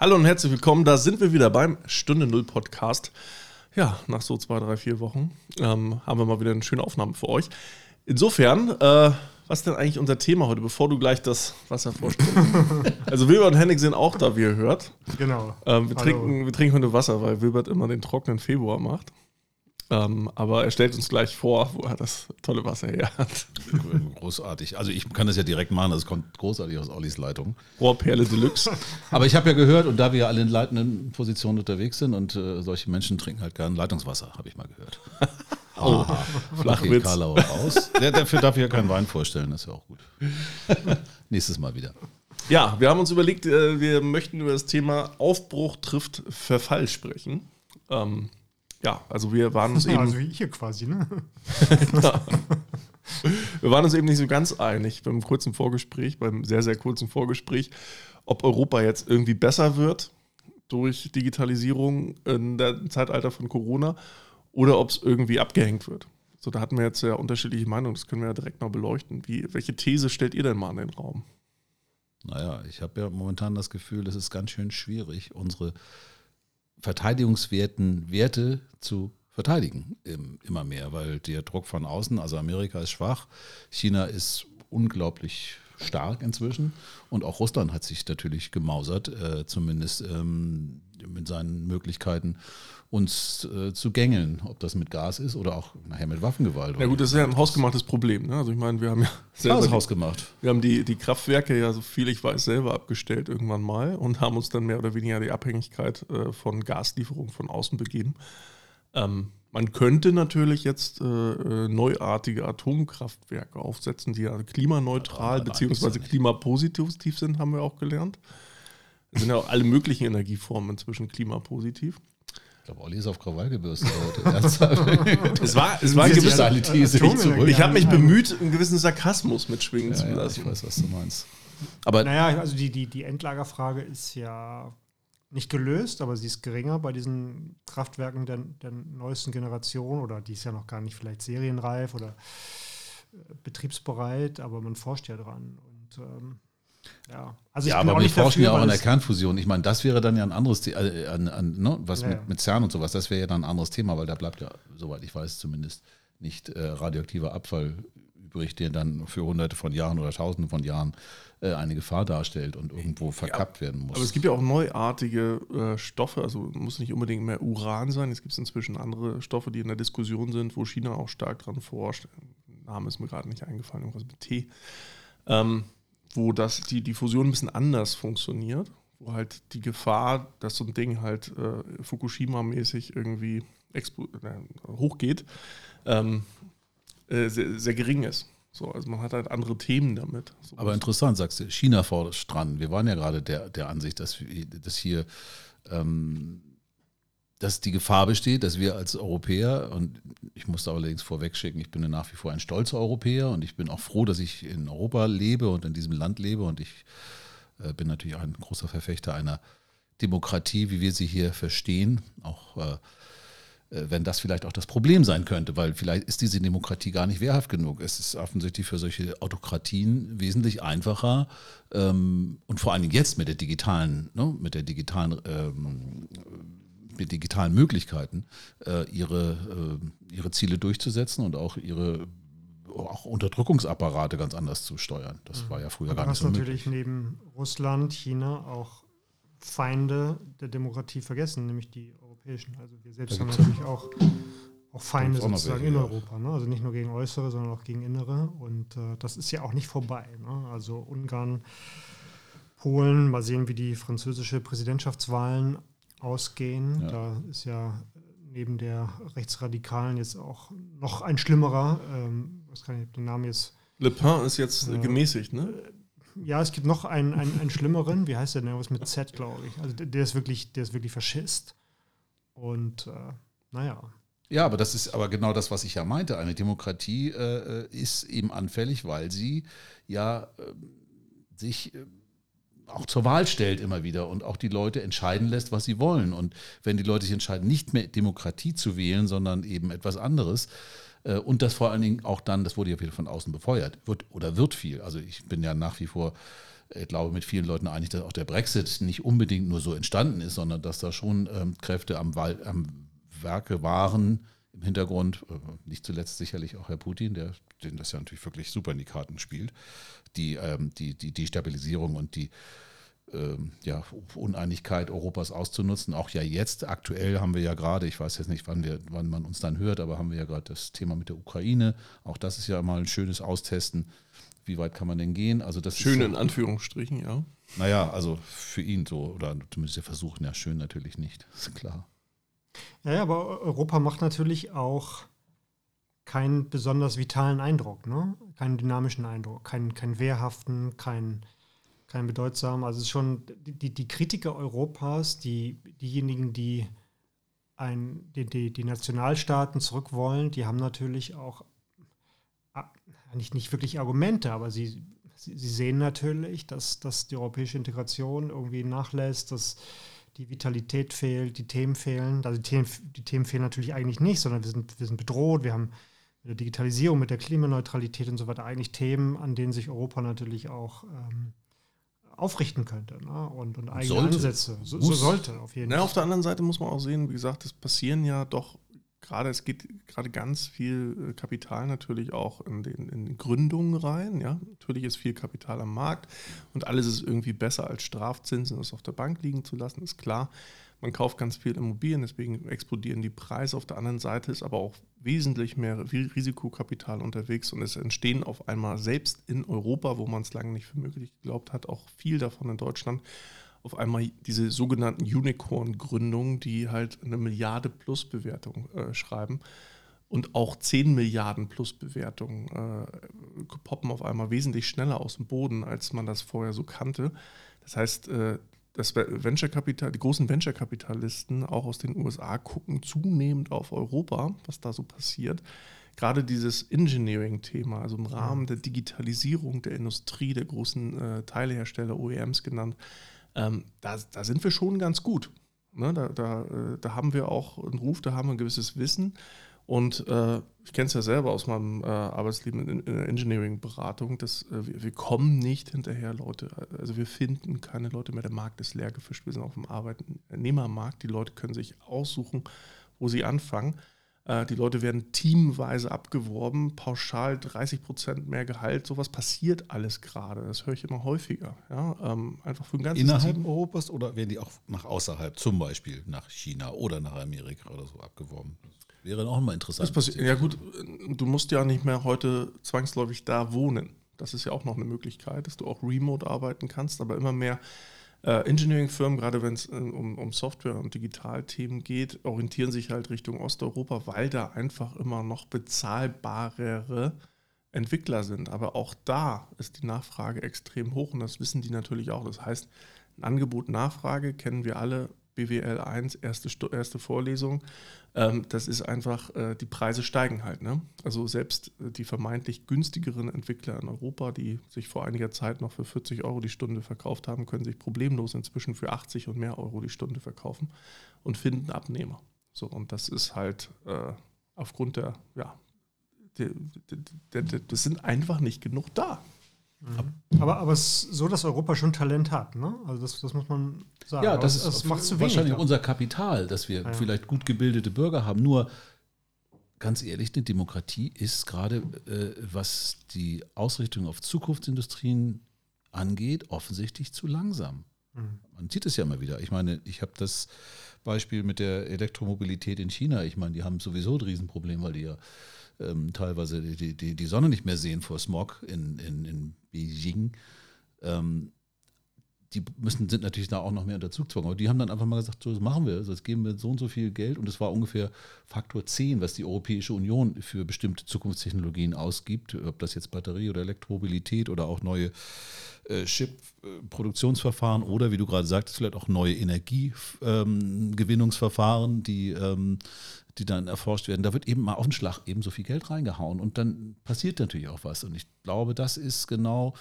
Hallo und herzlich willkommen. Da sind wir wieder beim Stunde Null Podcast. Ja, nach so zwei, drei, vier Wochen ähm, haben wir mal wieder eine schöne Aufnahme für euch. Insofern, äh, was ist denn eigentlich unser Thema heute, bevor du gleich das Wasser vorstellst? also Wilbert und Henning sind auch da, wie ihr hört. Genau. Ähm, wir, trinken, wir trinken heute Wasser, weil Wilbert immer den trockenen Februar macht. Ähm, aber er stellt uns gleich vor, wo er das tolle Wasser her hat. Großartig. Also ich kann das ja direkt machen, das kommt großartig aus Ollis Leitung. Rohrperle Deluxe. Aber ich habe ja gehört, und da wir ja alle in leitenden Positionen unterwegs sind und äh, solche Menschen trinken halt gern Leitungswasser, habe ich mal gehört. Oh, Flachwitz. Karlau aus. Der, dafür darf ich ja keinen Wein vorstellen, das ist ja auch gut. Nächstes Mal wieder. Ja, wir haben uns überlegt, äh, wir möchten über das Thema Aufbruch trifft Verfall sprechen. Ähm, ja, also wir waren uns Ja, eben. also wie hier quasi, ne? Wir waren uns eben nicht so ganz einig beim kurzen Vorgespräch, beim sehr, sehr kurzen Vorgespräch, ob Europa jetzt irgendwie besser wird durch Digitalisierung in der Zeitalter von Corona oder ob es irgendwie abgehängt wird. So, da hatten wir jetzt ja unterschiedliche Meinungen, das können wir ja direkt mal beleuchten. Wie, welche These stellt ihr denn mal in den Raum? Naja, ich habe ja momentan das Gefühl, es ist ganz schön schwierig, unsere verteidigungswerten Werte zu verteidigen im, immer mehr, weil der Druck von außen, also Amerika ist schwach, China ist unglaublich stark inzwischen und auch Russland hat sich natürlich gemausert, äh, zumindest ähm, mit seinen Möglichkeiten, uns äh, zu gängeln, ob das mit Gas ist oder auch nachher mit Waffengewalt. Na gut, das ist ja ein hausgemachtes Problem. Ne? Also ich meine, wir haben ja selber die- hausgemacht. Wir haben die, die Kraftwerke ja, so viel ich weiß, selber abgestellt irgendwann mal und haben uns dann mehr oder weniger die Abhängigkeit äh, von Gaslieferungen von außen begeben. Ähm, man könnte natürlich jetzt äh, äh, neuartige Atomkraftwerke aufsetzen, die ja klimaneutral bzw. ja nicht. klimapositiv sind, haben wir auch gelernt. Es sind ja auch alle möglichen Energieformen inzwischen klimapositiv. Ich glaube, Olli ist auf Krawall gebürstet heute. Es war, es war ein Diese gewisser, steile These nicht zurück. ich habe mich bemüht, einen gewissen Sarkasmus mitschwingen Ja, zu ja, lassen. ich weiß, was du meinst. Aber Naja, also die, die, die Endlagerfrage ist ja nicht gelöst, aber sie ist geringer bei diesen Kraftwerken der, der neuesten Generation oder die ist ja noch gar nicht vielleicht serienreif oder äh, betriebsbereit, aber man forscht ja dran. Und ähm, ja, also ja, bin aber auch wir nicht forschen dafür, ja auch an der Kernfusion. Ich meine, das wäre dann ja ein anderes Thema, äh, an, an, ne, was Ja, mit, ja. mit CERN und sowas, das wäre ja dann ein anderes Thema, weil da bleibt ja, soweit ich weiß, zumindest nicht äh, radioaktiver Abfall übrig, der dann für hunderte von Jahren oder tausende von Jahren äh, eine Gefahr darstellt und irgendwo verkappt werden muss. Aber es gibt ja auch neuartige äh, Stoffe, also muss nicht unbedingt mehr Uran sein. Es gibt inzwischen andere Stoffe, die in der Diskussion sind, wo China auch stark dran forscht. Name ist mir gerade nicht eingefallen, irgendwas mit T. Ähm, wo das, die, die Fusion ein bisschen anders funktioniert, wo halt die Gefahr, dass so ein Ding halt äh, Fukushima-mäßig irgendwie äh, hochgeht, ähm, äh, sehr, sehr gering ist. So, also man hat halt andere Themen damit. So, Aber interessant, sagst du, China fordert dran. Wir waren ja gerade der, der Ansicht, dass, wir, dass hier ähm, dass die Gefahr besteht, dass wir als Europäer, und ich muss da allerdings vorwegschicken, ich bin ja nach wie vor ein stolzer Europäer und ich bin auch froh, dass ich in Europa lebe und in diesem Land lebe und ich äh, bin natürlich ein großer Verfechter einer Demokratie, wie wir sie hier verstehen, auch äh, äh, wenn das vielleicht auch das Problem sein könnte, weil vielleicht ist diese Demokratie gar nicht wehrhaft genug. Es ist offensichtlich für solche Autokratien wesentlich einfacher ähm, und vor Dingen jetzt mit der digitalen, ne, mit der digitalen, ähm, mit digitalen Möglichkeiten, äh, ihre, äh, ihre Ziele durchzusetzen und auch ihre auch Unterdrückungsapparate ganz anders zu steuern. Das war ja früher Du gar nicht hast so natürlich möglich. neben Russland, China auch Feinde der Demokratie vergessen, nämlich die europäischen. Also wir selbst haben natürlich auch, auch Feinde auch sozusagen welche, in. Europa. Ne? Also nicht nur gegen äußere, sondern auch gegen innere. Und äh, das ist ja auch nicht vorbei. Ne? Also Ungarn, Polen, mal sehen, wie die französische Präsidentschaftswahlen ausgehen. Ja. Da ist ja neben der Rechtsradikalen jetzt auch noch ein schlimmerer, ähm, was kann ich den Namen jetzt Le Pen ist jetzt äh, gemäßigt, ne? ja, es gibt noch einen, einen, einen schlimmeren, wie heißt der denn? Was mit Z, glaube ich. Also der, der ist wirklich, der ist wirklich Faschist. Und äh, naja. Ja, aber das ist aber genau das, was ich ja meinte. Eine Demokratie äh, ist eben anfällig, weil sie ja ähm, sich äh, auch zur Wahl stellt immer wieder und auch die Leute entscheiden lässt, was sie wollen. Und wenn die Leute sich entscheiden, nicht mehr Demokratie zu wählen, sondern eben etwas anderes, äh, und das vor allen Dingen auch dann, das wurde ja wieder von außen befeuert, wird oder wird viel. Also ich bin ja nach wie vor ich glaube, mit vielen Leuten einig, dass auch der Brexit nicht unbedingt nur so entstanden ist, sondern dass da schon ähm, Kräfte am, am Werke waren im Hintergrund. Äh, nicht zuletzt sicherlich auch Herr Putin, der den das ja natürlich wirklich super in die Karten spielt, die ähm, die, die Destabilisierung und die ähm, ja, Uneinigkeit Europas auszunutzen. Auch ja jetzt, aktuell haben wir ja gerade, ich weiß jetzt nicht, wann, wir, wann man uns dann hört, aber haben wir ja gerade das Thema mit der Ukraine. Auch das ist ja mal ein schönes Austesten. Wie weit kann man denn gehen? Also das schön so, in Anführungsstrichen, ja. Naja, also für ihn so, oder zumindest der Versuch, ja, schön natürlich nicht, ist klar. Ja, aber Europa macht natürlich auch keinen besonders vitalen Eindruck, ne? keinen dynamischen Eindruck, keinen, keinen wehrhaften, keinen kein bedeutsamen. Also es ist schon die, die Kritiker Europas, die, diejenigen, die, ein, die, die, die Nationalstaaten zurück wollen, die haben natürlich auch nicht, nicht wirklich Argumente, aber sie, sie, sie sehen natürlich, dass, dass die europäische Integration irgendwie nachlässt, dass die Vitalität fehlt, die Themen fehlen. Also die Themen, die Themen fehlen natürlich eigentlich nicht, sondern wir sind, wir sind bedroht, wir haben mit der Digitalisierung, mit der Klimaneutralität und so weiter eigentlich Themen, an denen sich Europa natürlich auch ähm, aufrichten könnte ne? und, und eigene sollte. Ansätze. So, so, sollte auf jeden Fall. Auf der anderen Seite muss man auch sehen, wie gesagt, es passieren ja doch gerade, es geht gerade ganz viel äh, Kapital natürlich auch in den in Gründungen rein. Ja, natürlich ist viel Kapital am Markt und alles ist irgendwie besser als Strafzinsen, das auf der Bank liegen zu lassen, ist klar. Man kauft ganz viel Immobilien, deswegen explodieren die Preise. Auf der anderen Seite ist aber auch wesentlich mehr Risikokapital unterwegs und es entstehen auf einmal selbst in Europa, wo man es lange nicht für möglich geglaubt hat, auch viel davon in Deutschland, auf einmal diese sogenannten Unicorn-Gründungen, die halt eine Milliarde plus Bewertung äh, schreiben. Und auch 10 Milliarden plus Bewertungen äh, poppen auf einmal wesentlich schneller aus dem Boden, als man das vorher so kannte. Das heißt, äh, das Venture Capital, die großen Venture-Kapitalisten auch aus den USA gucken zunehmend auf Europa, was da so passiert. Gerade dieses Engineering-Thema, also im Rahmen der Digitalisierung der Industrie, der großen äh, Teilehersteller, OEMs genannt, ähm, da, da, sind wir schon ganz gut. Ne? Da, da, äh, da, haben wir auch einen Ruf, da haben wir ein gewisses Wissen. Und äh, ich kenne es ja selber aus meinem äh, Arbeitsleben in, in der Engineering-Beratung, dass äh, wir, wir, kommen nicht hinterher, Leute. Also wir finden keine Leute mehr. Der Markt ist leer gefischt. Wir sind auf dem Arbeitnehmermarkt. Die Leute können sich aussuchen, wo sie anfangen. Äh, die Leute werden teamweise abgeworben, pauschal 30 Prozent mehr Gehalt. Sowas passiert alles gerade. Das höre ich immer häufiger. Ja? Ähm, einfach für ein ganzes Innerhalb Team. Europas oder werden die auch nach außerhalb, zum Beispiel nach China oder nach Amerika oder so abgeworben? Wäre auch mal interessant. ja gut, du musst ja nicht mehr heute zwangsläufig da wohnen. Das ist ja auch noch eine Möglichkeit, dass du auch remote arbeiten kannst, aber immer mehr äh, Engineering-Firmen, gerade wenn es äh, um, um, Software- und Digitalthemen geht, orientieren sich halt Richtung Osteuropa, weil da einfach immer noch bezahlbarere Entwickler sind. Aber auch da ist die Nachfrage extrem hoch und das wissen die natürlich auch. Das heißt, ein Angebot Nachfrage kennen wir alle BWL 1, erste, erste Vorlesung, das ist einfach, äh, die Preise steigen halt. Ne? Also selbst äh, die vermeintlich günstigeren Entwickler in Europa, die sich vor einiger Zeit noch für 40 Euro die Stunde verkauft haben, können sich problemlos inzwischen für 80 und mehr Euro die Stunde verkaufen und finden Abnehmer. So, und das ist halt äh, aufgrund der, ja, der, das sind einfach nicht genug da. Mhm. Aber, aber es ist so, dass Europa schon Talent hat, ne? Also das, das muss man sagen. Ja, das, das ist macht zu wahrscheinlich wenig, unser Kapital, dass wir ja. vielleicht gut gebildete Bürger haben. Nur ganz ehrlich, eine Demokratie ist gerade, äh, was die Ausrichtung auf Zukunftsindustrien angeht, offensichtlich zu langsam. Mhm. Man sieht es ja immer wieder. Ich meine, ich habe das Beispiel mit der Elektromobilität in China. Ich meine, die haben sowieso ein Riesenproblem, weil die ja ähm, teilweise die, die, die Sonne nicht mehr sehen vor Smog in, in, in Beijing. Ähm, die müssen, sind natürlich da auch noch mehr unter Zugzwang. Aber die haben dann einfach mal gesagt, so, das machen wir, also jetzt geben wir so und so viel Geld und es war ungefähr Faktor 10, was die Europäische Union für bestimmte Zukunftstechnologien ausgibt, ob das jetzt Batterie oder Elektromobilität oder auch neue äh, Chip-Produktionsverfahren oder wie du gerade sagtest, vielleicht auch neue Energiegewinnungsverfahren, ähm, die ähm, die dann erforscht werden, da wird eben mal auf den Schlag eben so viel Geld reingehauen und dann passiert natürlich auch was. Und ich glaube, das ist genau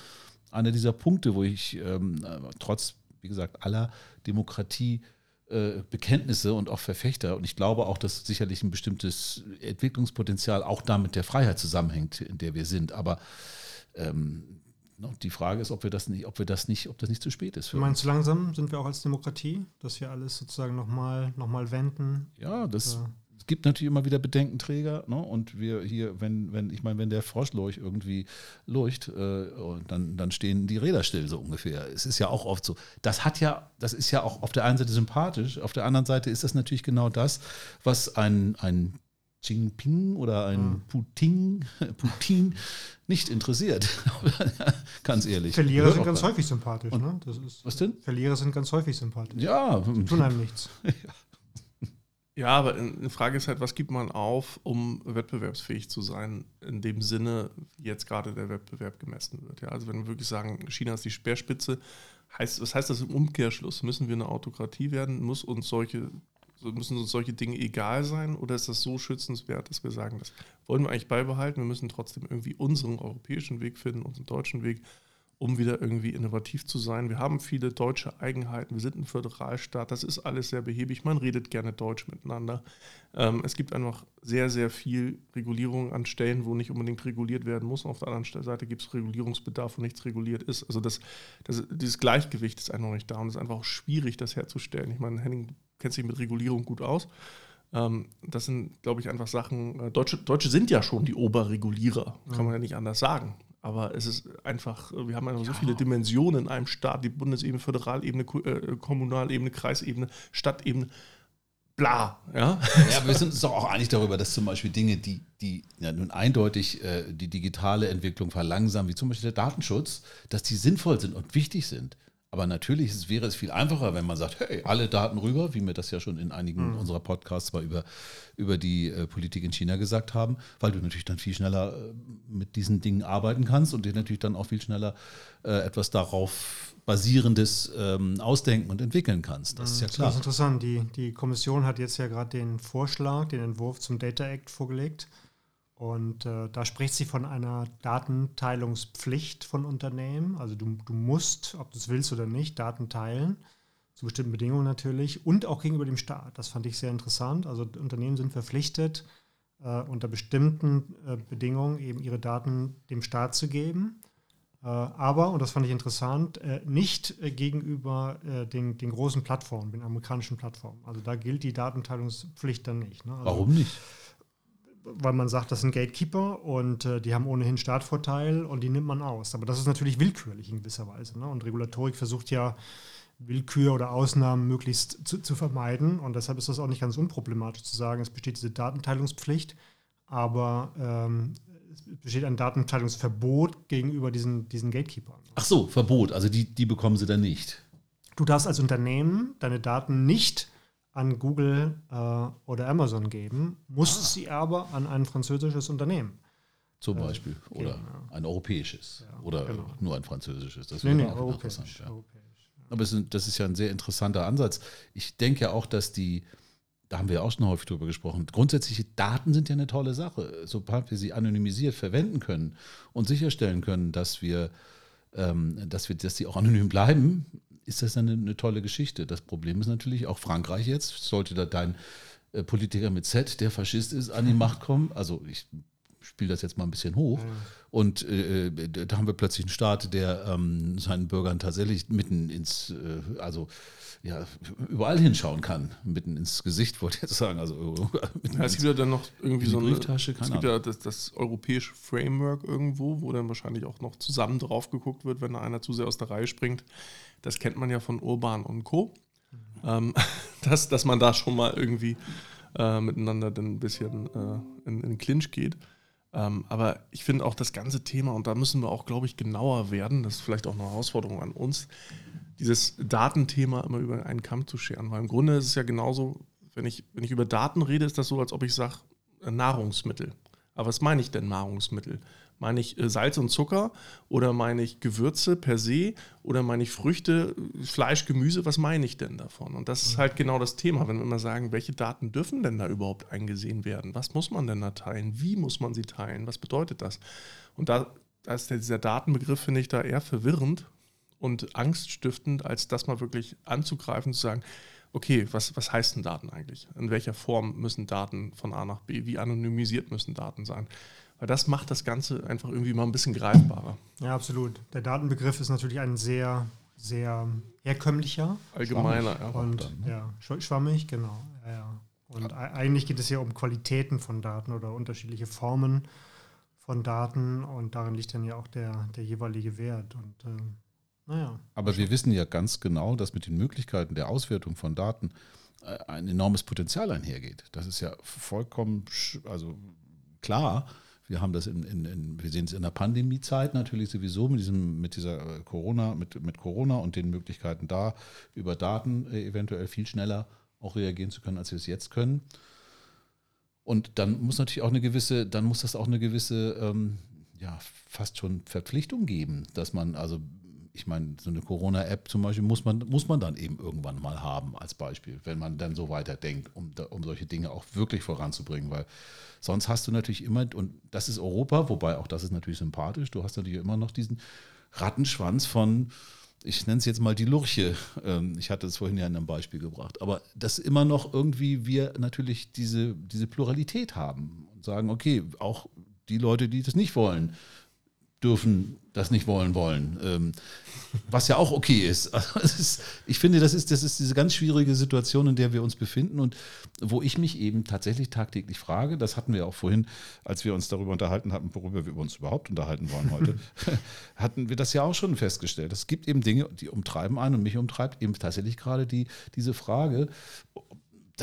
einer dieser Punkte, wo ich ähm, trotz, wie gesagt, aller Demokratie äh, Bekenntnisse und auch Verfechter. Und ich glaube auch, dass sicherlich ein bestimmtes Entwicklungspotenzial auch damit der Freiheit zusammenhängt, in der wir sind. Aber ähm, die Frage ist, ob wir das nicht, ob wir das nicht, ob das nicht zu spät ist. Für du meinst, uns. langsam sind wir auch als Demokratie, dass wir alles sozusagen nochmal noch mal wenden? Ja, das. Ja. Es gibt natürlich immer wieder Bedenkenträger, ne? Und wir hier, wenn, wenn, ich meine, wenn der Froschlurch irgendwie leucht, äh, dann, dann stehen die Räder still, so ungefähr. Es ist ja auch oft so. Das hat ja, das ist ja auch auf der einen Seite sympathisch, auf der anderen Seite ist das natürlich genau das, was ein, ein Jinping oder ein hm. Putin, Putin nicht interessiert. ganz ehrlich. Verlierer sind ganz häufig sympathisch. Ne? Was denn? Verlierer sind ganz häufig sympathisch. Ja. Die tun einem nichts. Ja, aber die Frage ist halt, was gibt man auf, um wettbewerbsfähig zu sein, in dem Sinne, wie jetzt gerade der Wettbewerb gemessen wird. Ja, also wenn wir wirklich sagen, China ist die Speerspitze, heißt, was heißt das im Umkehrschluss? Müssen wir eine Autokratie werden? Muss uns solche müssen uns solche Dinge egal sein oder ist das so schützenswert, dass wir sagen, das wollen wir eigentlich beibehalten? Wir müssen trotzdem irgendwie unseren europäischen Weg finden, unseren deutschen Weg, um wieder irgendwie innovativ zu sein. Wir haben viele deutsche Eigenheiten, wir sind ein Föderalstaat, das ist alles sehr behäbig, man redet gerne Deutsch miteinander. Ähm, es gibt einfach sehr, sehr viel Regulierung an Stellen, wo nicht unbedingt reguliert werden muss. Auf der anderen Seite gibt es Regulierungsbedarf, wo nichts reguliert ist. Also das, das, dieses Gleichgewicht ist einfach nicht da und es ist einfach auch schwierig, das herzustellen. Ich meine, Henning kennt sich mit Regulierung gut aus. Ähm, das sind, glaube ich, einfach Sachen. Äh, Deutsche, Deutsche sind ja schon die Oberregulierer, kann man ja nicht anders sagen. Aber es ist einfach, äh, wir haben einfach so viele Dimensionen in einem Staat, die Bundesebene, Föderalebene, äh, Kommunalebene, Kreisebene, Stadtebene, bla. Ja, ja wir sind uns doch auch einig darüber, dass zum Beispiel Dinge, die, die ja nun eindeutig äh, die digitale Entwicklung verlangsamen, wie zum Beispiel der Datenschutz, dass die sinnvoll sind und wichtig sind. Aber natürlich ist, wäre es viel einfacher, wenn man sagt, hey, alle Daten rüber, wie wir das ja schon in einigen mhm. unserer Podcasts mal über, über die äh, Politik in China gesagt haben, weil du natürlich dann viel schneller äh, mit diesen Dingen arbeiten kannst und dir natürlich dann auch viel schneller äh, etwas darauf basierendes ähm, ausdenken und entwickeln kannst. Das ist ja klar. Das ist interessant. Die, die Kommission hat jetzt ja gerade den Vorschlag, den Entwurf zum Data Act vorgelegt. Und äh, da spricht sie von einer Datenteilungspflicht von Unternehmen. Also du, du musst, ob du es willst oder nicht, Daten teilen, zu bestimmten Bedingungen natürlich und auch gegenüber dem Staat. Das fand ich sehr interessant. Also Unternehmen sind verpflichtet, äh, unter bestimmten äh, Bedingungen eben ihre Daten dem Staat zu geben. Äh, aber, und das fand ich interessant, äh, nicht äh, gegenüber den, den großen Plattformen, den amerikanischen Plattformen. Also da gilt die Datenteilungspflicht dann nicht. Ne? Also, Warum nicht? Weil man sagt, das sind Gatekeeper und äh, die haben ohnehin Startvorteil und die nimmt man aus. Aber das ist natürlich willkürlich in gewisser Weise. Ne? Und Regulatorik versucht ja, Willkür oder Ausnahmen möglichst zu, zu, vermeiden. Und deshalb ist das auch nicht ganz unproblematisch zu sagen, es besteht diese Datenteilungspflicht, aber ähm, es besteht ein Datenteilungsverbot gegenüber diesen, diesen Gatekeepern. Ach so, Verbot, also die, die bekommen sie dann nicht. Du darfst als Unternehmen deine Daten nicht an Google äh, oder Amazon geben, muss ah. sie aber an ein französisches Unternehmen. Zum äh, Beispiel. Äh, oder geben, ja. ein europäisches. Ja, oder genau. nur ein französisches. Das nee, nee, auch europäisch, interessant. Ja. europäisch aber ist, das ist ja ein sehr interessanter Ansatz. Ich denke ja auch, dass die, da haben wir auch schon häufig drüber gesprochen, grundsätzliche Daten sind ja eine tolle Sache. Sobald wir sie anonymisiert verwenden können und sicherstellen können, dass wir, ähm, dass wir, dass sie auch anonym bleiben, ist das eine, eine tolle Geschichte. Das Problem ist natürlich auch Frankreich jetzt. Sollte da dein äh, Politiker mit Z, der Faschist ist, an die Macht kommen, also ich spiele das jetzt mal ein bisschen hoch. Ja. Und äh, äh, da haben wir plötzlich einen Staat, der ähm, seinen Bürgern tatsächlich mitten ins, äh, also ja, überall hinschauen kann, mitten ins Gesicht, wollte ich jetzt sagen. Also, ja, es gibt ja dann noch irgendwie so eine Brieftasche, Es gibt ja das, das, europäische Framework irgendwo, wo dann wahrscheinlich auch noch zusammen drauf geguckt wird, wenn da einer zu sehr aus der Reihe springt. Das kennt man ja von Urban und Co. Mhm. Dass, dass man da schon mal irgendwie äh, miteinander dann ein bisschen äh, in, in Clinch geht. Ähm, aber ich finde auch das ganze Thema, und da müssen wir auch, glaube ich, genauer werden, das ist vielleicht auch eine Herausforderung an uns, dieses Datenthema immer über einen Kamm zu scheren. Weil im Grunde ist es ja genauso, wenn ich, wenn ich über Daten rede, ist das so, als ob ich sage, äh, Nahrungsmittel. Aber was meine ich denn Nahrungsmittel? Meine ich äh, Salz und Zucker oder meine ich Gewürze per se oder meine ich Früchte, Fleisch, Gemüse? Was meine ich denn davon? Und das ist halt genau das Thema, wenn wir immer sagen, welche Daten dürfen denn da überhaupt eingesehen werden? Was muss man denn da teilen? Wie muss man sie teilen? Was bedeutet das? Und da, da ist dieser Datenbegriff, finde ich, da eher verwirrend und angststiftend, als das mal wirklich anzugreifen, zu sagen, okay, was, was heißt denn Daten eigentlich? In welcher Form müssen Daten von A nach B? Wie anonymisiert müssen Daten sein? Weil das macht das Ganze einfach irgendwie mal ein bisschen greifbarer. Ja, absolut. Der Datenbegriff ist natürlich ein sehr, sehr herkömmlicher. Allgemeiner, ja. Und dann, ne? ja, schwammig, genau. Ja, ja. Und ja. eigentlich geht es ja um Qualitäten von Daten oder unterschiedliche Formen von Daten und darin liegt dann ja auch der, der jeweilige Wert. Und äh, naja. Aber wir wissen ja ganz genau, dass mit den Möglichkeiten der Auswertung von Daten äh, ein enormes Potenzial einhergeht. Das ist ja vollkommen also klar. Wir haben das in, in, in wir sehen es in der Pandemiezeit natürlich sowieso mit diesem, mit dieser äh, Corona, mit, mit Corona und den Möglichkeiten da über Daten äh, eventuell viel schneller auch reagieren zu können, als wir es jetzt können. Und dann muss natürlich auch eine gewisse, dann muss das auch eine gewisse, ähm, ja, fast schon Verpflichtung geben, dass man also ich meine, so eine Corona-App zum Beispiel muss man, muss man dann eben irgendwann mal haben als Beispiel, wenn man dann so weiterdenkt, um, um solche Dinge auch wirklich voranzubringen, weil sonst hast du natürlich immer, und das ist Europa, wobei auch das ist natürlich sympathisch, du hast natürlich immer noch diesen Rattenschwanz von, ich nenne es jetzt mal die Lurche. Ähm, ich hatte es vorhin ja in einem Beispiel gebracht. Aber dass immer noch irgendwie wir natürlich diese, diese Pluralität haben und sagen, okay, auch die Leute, die das nicht wollen, dürfen das nicht wollen wollen. Ähm, was ja auch okay ist. Also ist. Ich finde, das ist, das ist diese ganz schwierige Situation, in der wir uns befinden und wo ich mich eben tatsächlich tagtäglich frage, das hatten wir auch vorhin, als wir uns darüber unterhalten hatten, worüber wir uns überhaupt unterhalten wollen heute, hatten wir das ja auch schon festgestellt. Es gibt eben Dinge, die umtreiben einen und mich umtreibt eben tatsächlich gerade die, diese Frage,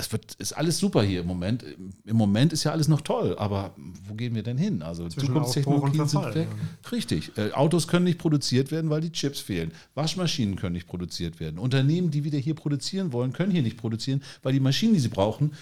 das wird, ist alles super hier im Moment. Im Moment ist ja alles noch toll, aber wo gehen wir denn hin? Also Zukunftstechnologien sind weg. Ja. Richtig. Äh, Autos können nicht produziert werden, weil die Chips fehlen. Waschmaschinen können nicht produziert werden. Unternehmen, die wieder hier produzieren wollen, können hier nicht produzieren, weil die Maschinen, die sie brauchen,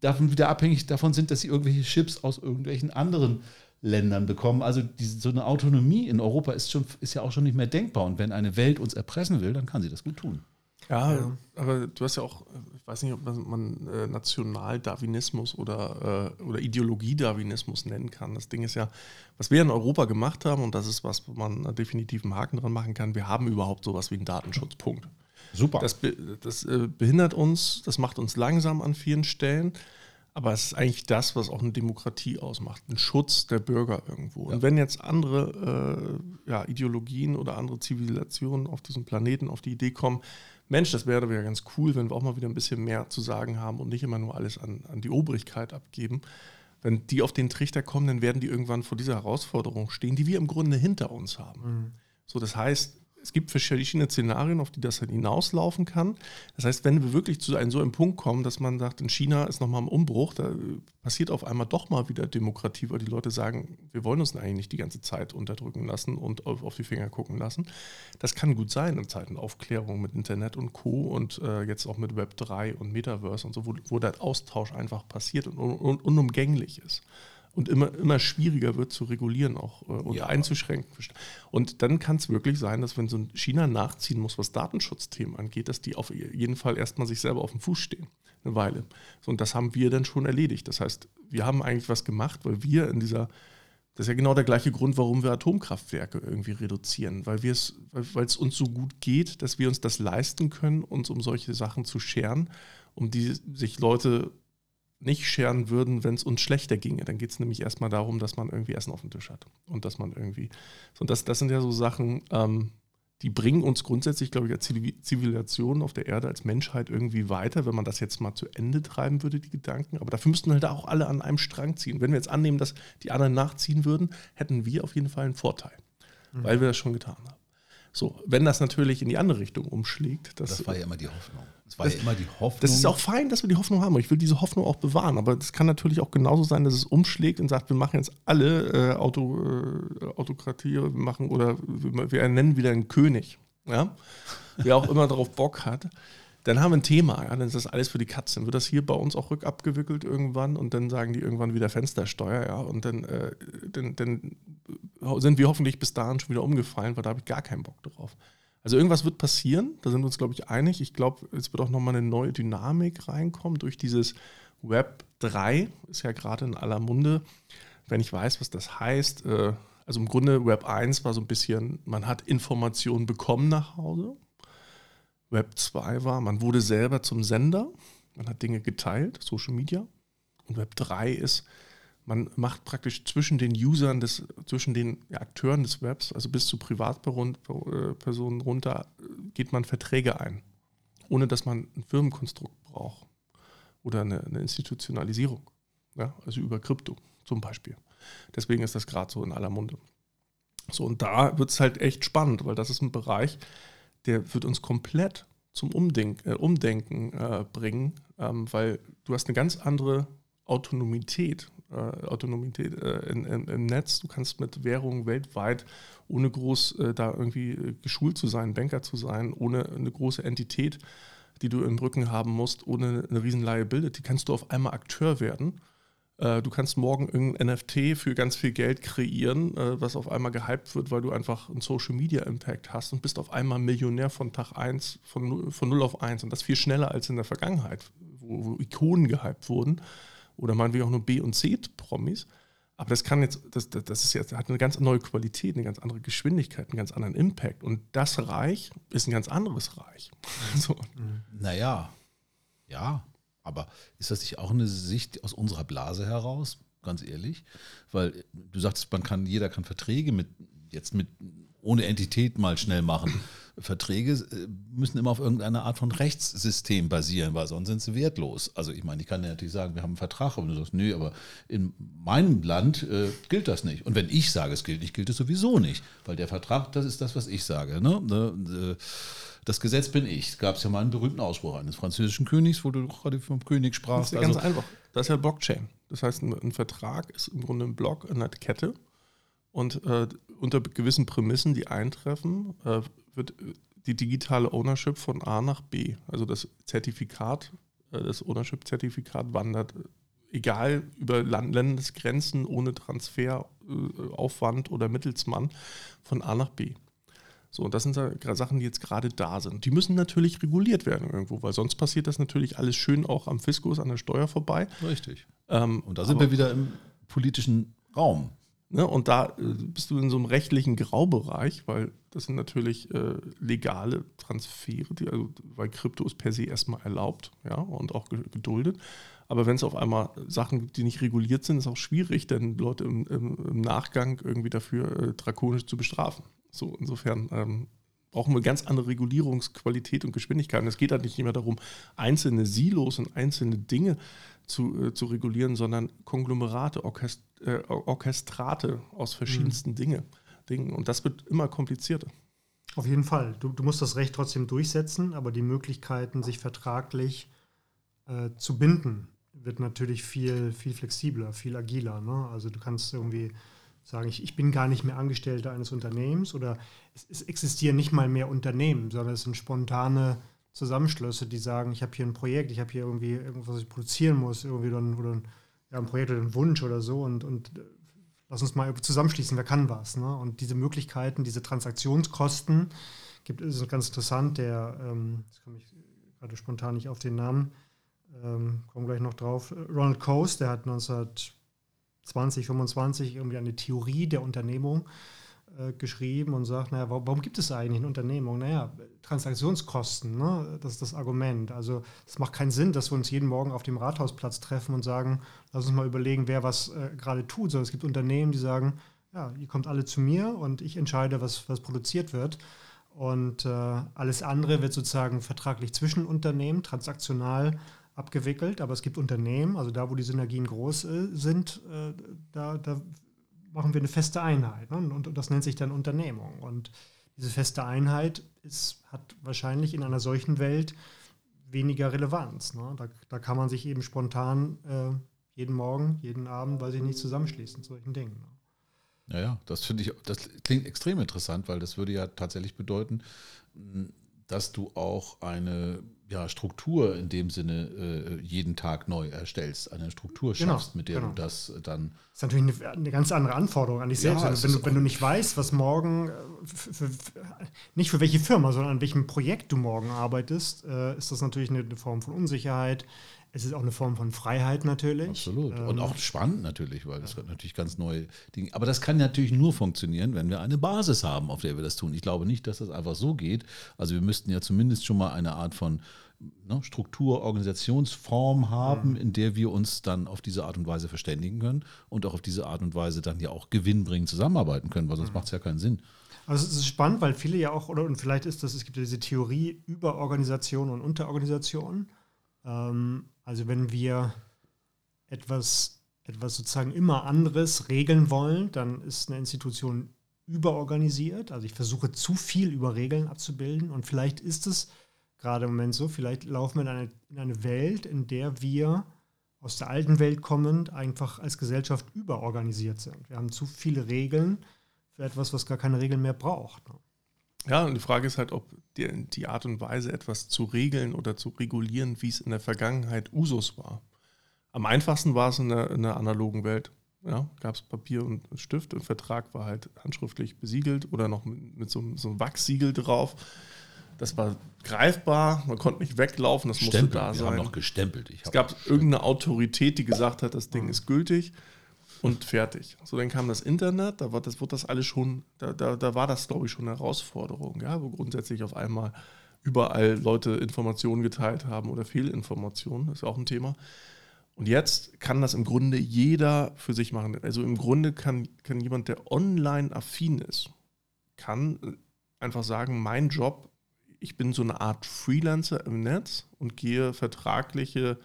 davon wieder abhängig davon sind, dass sie irgendwelche Chips aus irgendwelchen anderen Ländern bekommen. Also diese, so eine Autonomie in Europa ist, schon, ist ja auch schon nicht mehr denkbar. Und wenn eine Welt uns erpressen will, dann kann sie das gut tun. Ja, ja, aber du hast ja auch, ich weiß nicht, ob man äh, Nationaldarwinismus oder, äh, oder Ideologiedarwinismus nennen kann. Das Ding ist ja, was wir in Europa gemacht haben, und das ist was, wo man definitiv einen Haken dran machen kann, wir haben überhaupt sowas wie einen Datenschutzpunkt. Super. Das, das äh, behindert uns, das macht uns langsam an vielen Stellen. Aber es ist eigentlich das, was auch eine Demokratie ausmacht, ein Schutz der Bürger irgendwo. Ja. Und wenn jetzt andere äh, ja, Ideologien oder andere Zivilisationen auf diesem Planeten auf die Idee kommen, Mensch, das wäre ja ganz cool, wenn wir auch mal wieder ein bisschen mehr zu sagen haben und nicht immer nur alles an, an die Obrigkeit abgeben. Wenn die auf den Trichter kommen, dann werden die irgendwann vor dieser Herausforderung stehen, die wir im Grunde hinter uns haben. Mhm. So, das heißt, es gibt verschiedene Szenarien, auf die das dann hinauslaufen kann. Das heißt, wenn wir wirklich zu einem so einem Punkt kommen, dass man sagt, in China ist nochmal ein Umbruch, da passiert auf einmal doch mal wieder Demokratie, weil die Leute sagen, wir wollen uns eigentlich nicht die ganze Zeit unterdrücken lassen und auf, auf die Finger gucken lassen. Das kann gut sein in Zeiten Aufklärung mit Internet und Co. und äh, jetzt auch mit Web 3 und Metaverse und so, wo, wo der Austausch einfach passiert und un, un, unumgänglich ist und immer, immer schwieriger wird zu regulieren auch äh, und ja. einzuschränken. Und dann kann es wirklich sein, dass wenn so ein China nachziehen muss, was Datenschutzthemen angeht, dass die auf jeden Fall erstmal sich selber auf dem Fuß stehen, eine Weile. So, und das haben wir dann schon erledigt. Das heißt, wir haben eigentlich was gemacht, weil wir in dieser das ist ja genau der gleiche Grund, warum wir Atomkraftwerke irgendwie reduzieren, weil wir es, weil es uns so gut geht, dass wir uns das leisten können, uns um solche Sachen zu scheren, um die sich Leute nicht scheren würden, wenn es uns schlechter ginge. Dann geht es nämlich erstmal darum, dass man irgendwie Essen auf dem Tisch hat. Und dass man irgendwie. So, das, das sind ja so Sachen, ähm, die bringen uns grundsätzlich, glaube ich, als Zivilisation auf der Erde, als Menschheit irgendwie weiter, wenn man das jetzt mal zu Ende treiben würde, die Gedanken. Aber dafür müssten halt auch alle an einem Strang ziehen. Wenn wir jetzt annehmen, dass die anderen nachziehen würden, hätten wir auf jeden Fall einen Vorteil, mhm. weil wir das schon getan haben. So, wenn das natürlich in die andere Richtung umschlägt. Das, das war ja immer die Hoffnung. Das war das, ja immer die Hoffnung. Das ist auch fein, dass wir die Hoffnung haben. Ich will diese Hoffnung auch bewahren. Aber es kann natürlich auch genauso sein, dass es umschlägt und sagt, wir machen jetzt alle äh, Auto, äh, Autokratie, wir machen oder wir, wir ernennen wieder einen König. Ja? Wer auch immer darauf Bock hat dann haben wir ein Thema, ja, dann ist das alles für die Katze. Dann wird das hier bei uns auch rückabgewickelt irgendwann und dann sagen die irgendwann wieder Fenstersteuer, ja, und dann, äh, dann, dann sind wir hoffentlich bis dahin schon wieder umgefallen, weil da habe ich gar keinen Bock drauf. Also irgendwas wird passieren, da sind wir uns, glaube ich, einig. Ich glaube, es wird auch nochmal eine neue Dynamik reinkommen durch dieses Web 3, ist ja gerade in aller Munde. Wenn ich weiß, was das heißt, äh, also im Grunde Web 1 war so ein bisschen, man hat Informationen bekommen nach Hause Web 2 war, man wurde selber zum Sender, man hat Dinge geteilt, Social Media. Und Web 3 ist, man macht praktisch zwischen den Usern, des, zwischen den Akteuren des Webs, also bis zu Privatpersonen runter, geht man Verträge ein, ohne dass man ein Firmenkonstrukt braucht oder eine, eine Institutionalisierung, ja, also über Krypto zum Beispiel. Deswegen ist das gerade so in aller Munde. So, und da wird es halt echt spannend, weil das ist ein Bereich, der wird uns komplett zum Umdenken, äh, Umdenken äh, bringen, ähm, weil du hast eine ganz andere Autonomität, äh, Autonomität äh, in, in, im Netz. Du kannst mit Währungen weltweit, ohne groß äh, da irgendwie äh, geschult zu sein, Banker zu sein, ohne eine große Entität, die du im Rücken haben musst, ohne eine riesen Liability, kannst du auf einmal Akteur werden äh, du kannst morgen irgendein NFT für ganz viel Geld kreieren, äh, was auf einmal gehypt wird, weil du einfach einen Social Media Impact hast und bist auf einmal Millionär von Tag 1, von, von 0 auf 1. Und das viel schneller als in der Vergangenheit, wo, wo Ikonen gehypt wurden oder meinetwegen auch nur B- und C-Promis. Aber das kann jetzt, das, das ist jetzt, hat eine ganz neue Qualität, eine ganz andere Geschwindigkeit, einen ganz anderen Impact. Und das Reich ist ein ganz anderes Reich. so. Naja, ja. Aber ist das nicht auch eine Sicht aus unserer Blase heraus, ganz ehrlich? Weil du sagst, man kann, jeder kann Verträge mit jetzt mit ohne Entität mal schnell machen. Verträge äh, müssen immer auf irgendeiner Art von Rechtssystem basieren, weil sonst sind sie wertlos. Also ich meine, ich kann ja natürlich sagen, wir haben einen Vertrag und du sagst, nö, aber in meinem Land äh, gilt das nicht. Und wenn ich sage, es gilt nicht, gilt es sowieso nicht, weil der Vertrag, das ist das, was ich sage. Ne? ne äh, das Gesetz bin ich. Es gab ja mal einen berühmten Ausspruch eines französischen Königs, wo du gerade vom König sprachst. Das ist ja also, ganz einfach. Das ist ja Blockchain. Das heißt, ein, ein, Vertrag ist im Grunde ein Block in einer Kette und äh, unter gewissen Prämissen, die eintreffen, äh, wird die digitale Ownership von A nach B, also das Zertifikat, äh, das Ownership-Zertifikat wandert, egal über Land Landesgrenzen, ohne Transferaufwand oder Mittelsmann, von A nach B. So, und das sind Sachen, die jetzt gerade da sind. Die müssen natürlich reguliert werden irgendwo, weil sonst passiert das natürlich alles schön auch am Fiskus, an der Steuer vorbei. Richtig. Ähm, und da sind wir wieder im politischen Raum. Ne, und da äh, bist du in so einem rechtlichen Graubereich, weil das sind natürlich äh, legale Transfere, die, also, weil Krypto ist per se erstmal erlaubt ja, und auch geduldet. Aber wenn es auf einmal Sachen gibt, die nicht reguliert sind, ist es auch schwierig, denn Leute im, im, im Nachgang irgendwie dafür äh, drakonisch zu bestrafen. So, insofern ähm, brauchen wir ganz andere Regulierungsqualität und Geschwindigkeit. Und es geht halt nicht mehr darum, einzelne Silos und einzelne Dinge zu, äh, zu regulieren, sondern Konglomerate, Orchest, äh, Orchestrate aus verschiedensten mhm. Dinge, Dingen. Und das wird immer komplizierter. Auf jeden Fall. Du, du, musst das Recht trotzdem durchsetzen, aber die Möglichkeiten, sich vertraglich äh, zu binden, wird natürlich viel, viel flexibler, viel agiler. Ne? Also du kannst irgendwie sagen, ich, ich bin gar nicht mehr Angestellter eines Unternehmens oder es, es existieren nicht mal mehr Unternehmen, sondern es sind spontane Zusammenschlüsse, die sagen, ich habe hier ein Projekt, ich habe hier irgendwie irgendwas, was ich produzieren muss, irgendwie dann, oder ein, ein Projekt oder ein Wunsch oder so und, und äh, lass uns mal zusammenschließen, wer kann was. Ne? Und diese Möglichkeiten, diese Transaktionskosten, gibt es ganz interessant, der, ähm, jetzt komme ich gerade spontan nicht auf den Namen, ähm, komme gleich noch drauf, Ronald Coase, der hat 19 2025 irgendwie eine Theorie der Unternehmung äh, geschrieben und sagt, naja, warum, warum, gibt es eigentlich eine Unternehmung? Naja, Transaktionskosten, ne? das ist das Argument. Also es macht keinen Sinn, dass wir uns jeden Morgen auf dem Rathausplatz treffen und sagen, lass uns mal überlegen, wer was äh, gerade tut, sondern es gibt Unternehmen, die sagen, ja, ihr kommt alle zu mir und ich entscheide, was, was produziert wird. Und äh, alles andere wird sozusagen vertraglich zwischen Unternehmen, transaktional abgewickelt, aber es gibt Unternehmen, also da, wo die Synergien groß äh, sind, äh, da, da, machen wir eine feste Einheit. Ne? Und, das nennt sich dann Unternehmung. Und diese feste Einheit ist, hat wahrscheinlich in einer solchen Welt weniger Relevanz. Ne? Da, da, kann man sich eben spontan äh, jeden Morgen, jeden Abend, weiß ich nicht, zusammenschließen zu solchen Dingen. Ne? Ja, das finde ich, das klingt extrem interessant, weil das würde ja tatsächlich bedeuten, dass du auch eine ja, Struktur in dem Sinne äh, jeden Tag neu erstellst, eine Struktur genau, schaffst, genau, mit der genau. du das dann. Das ist natürlich eine, eine, ganz andere Anforderung an dich selbst. Ja, wenn, du, wenn du nicht weißt, was morgen, für, für, nicht für welche Firma, sondern an welchem Projekt du morgen arbeitest, äh, ist das natürlich eine, eine Form von Unsicherheit. Es ist auch eine Form von Freiheit natürlich. Absolut. Ähm, und auch spannend natürlich, weil das ja. natürlich ganz neue Dinge. Aber das kann natürlich nur funktionieren, wenn wir eine Basis haben, auf der wir das tun. Ich glaube nicht, dass das einfach so geht. Also wir müssten ja zumindest schon mal eine Art von ne, Struktur, Organisationsform haben, mhm. in der wir uns dann auf diese Art und Weise verständigen können und auch auf diese Art und Weise dann ja auch gewinnbringend zusammenarbeiten können, weil sonst mhm. macht es ja keinen Sinn. Also es ist spannend, weil viele ja auch, oder und vielleicht ist das, es gibt ja diese Theorie über Organisation und Unterorganisation. Ähm, also wenn wir etwas, etwas sozusagen immer anderes regeln wollen, dann ist eine Institution überorganisiert. Also ich versuche zu viel über Regeln abzubilden und vielleicht ist es gerade im Moment so, vielleicht laufen wir in eine, in eine Welt, in der wir aus der alten Welt kommend einfach als Gesellschaft überorganisiert sind. Wir haben zu viele Regeln für etwas, was gar keine Regeln mehr braucht. Ne? Ja, und die Frage ist halt, ob die, die Art und Weise, etwas zu regeln oder zu regulieren, wie es in der Vergangenheit Usus war. Am einfachsten war es in der, in der analogen Welt. Ja, gab es Papier und Stift und Vertrag war halt handschriftlich besiegelt oder noch mit, mit so, so, einem Wachssiegel drauf. Das war greifbar, man konnte nicht weglaufen, das Stempel, musste da sein. Wir haben noch gestempelt. es gab irgendeine Autorität, die gesagt hat, das Ding mhm. ist gültig und fertig. So, dann kam das Internet, da war das, wurde das alles schon, da, da, da war das, glaube ich, schon eine Herausforderung, ja, wo grundsätzlich auf einmal überall Leute Informationen geteilt haben oder Fehlinformationen, ist auch ein Thema. Und jetzt kann das im Grunde jeder für sich machen. Also im Grunde kann, kann jemand, der online affin ist, kann einfach sagen, mein Job, ich bin so eine Art Freelancer im Netz und gehe vertragliche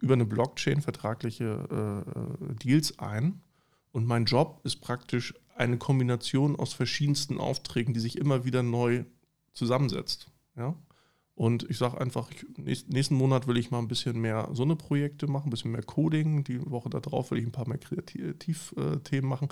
über eine Blockchain vertragliche äh, Deals ein. Und mein Job ist praktisch eine Kombination aus verschiedensten Aufträgen, die sich immer wieder neu zusammensetzt. Ja? Und ich sage einfach, ich, nächsten Monat will ich mal ein bisschen mehr so eine Projekte machen, ein bisschen mehr Coding. Die Woche darauf will ich ein paar mehr Kreativthemen machen.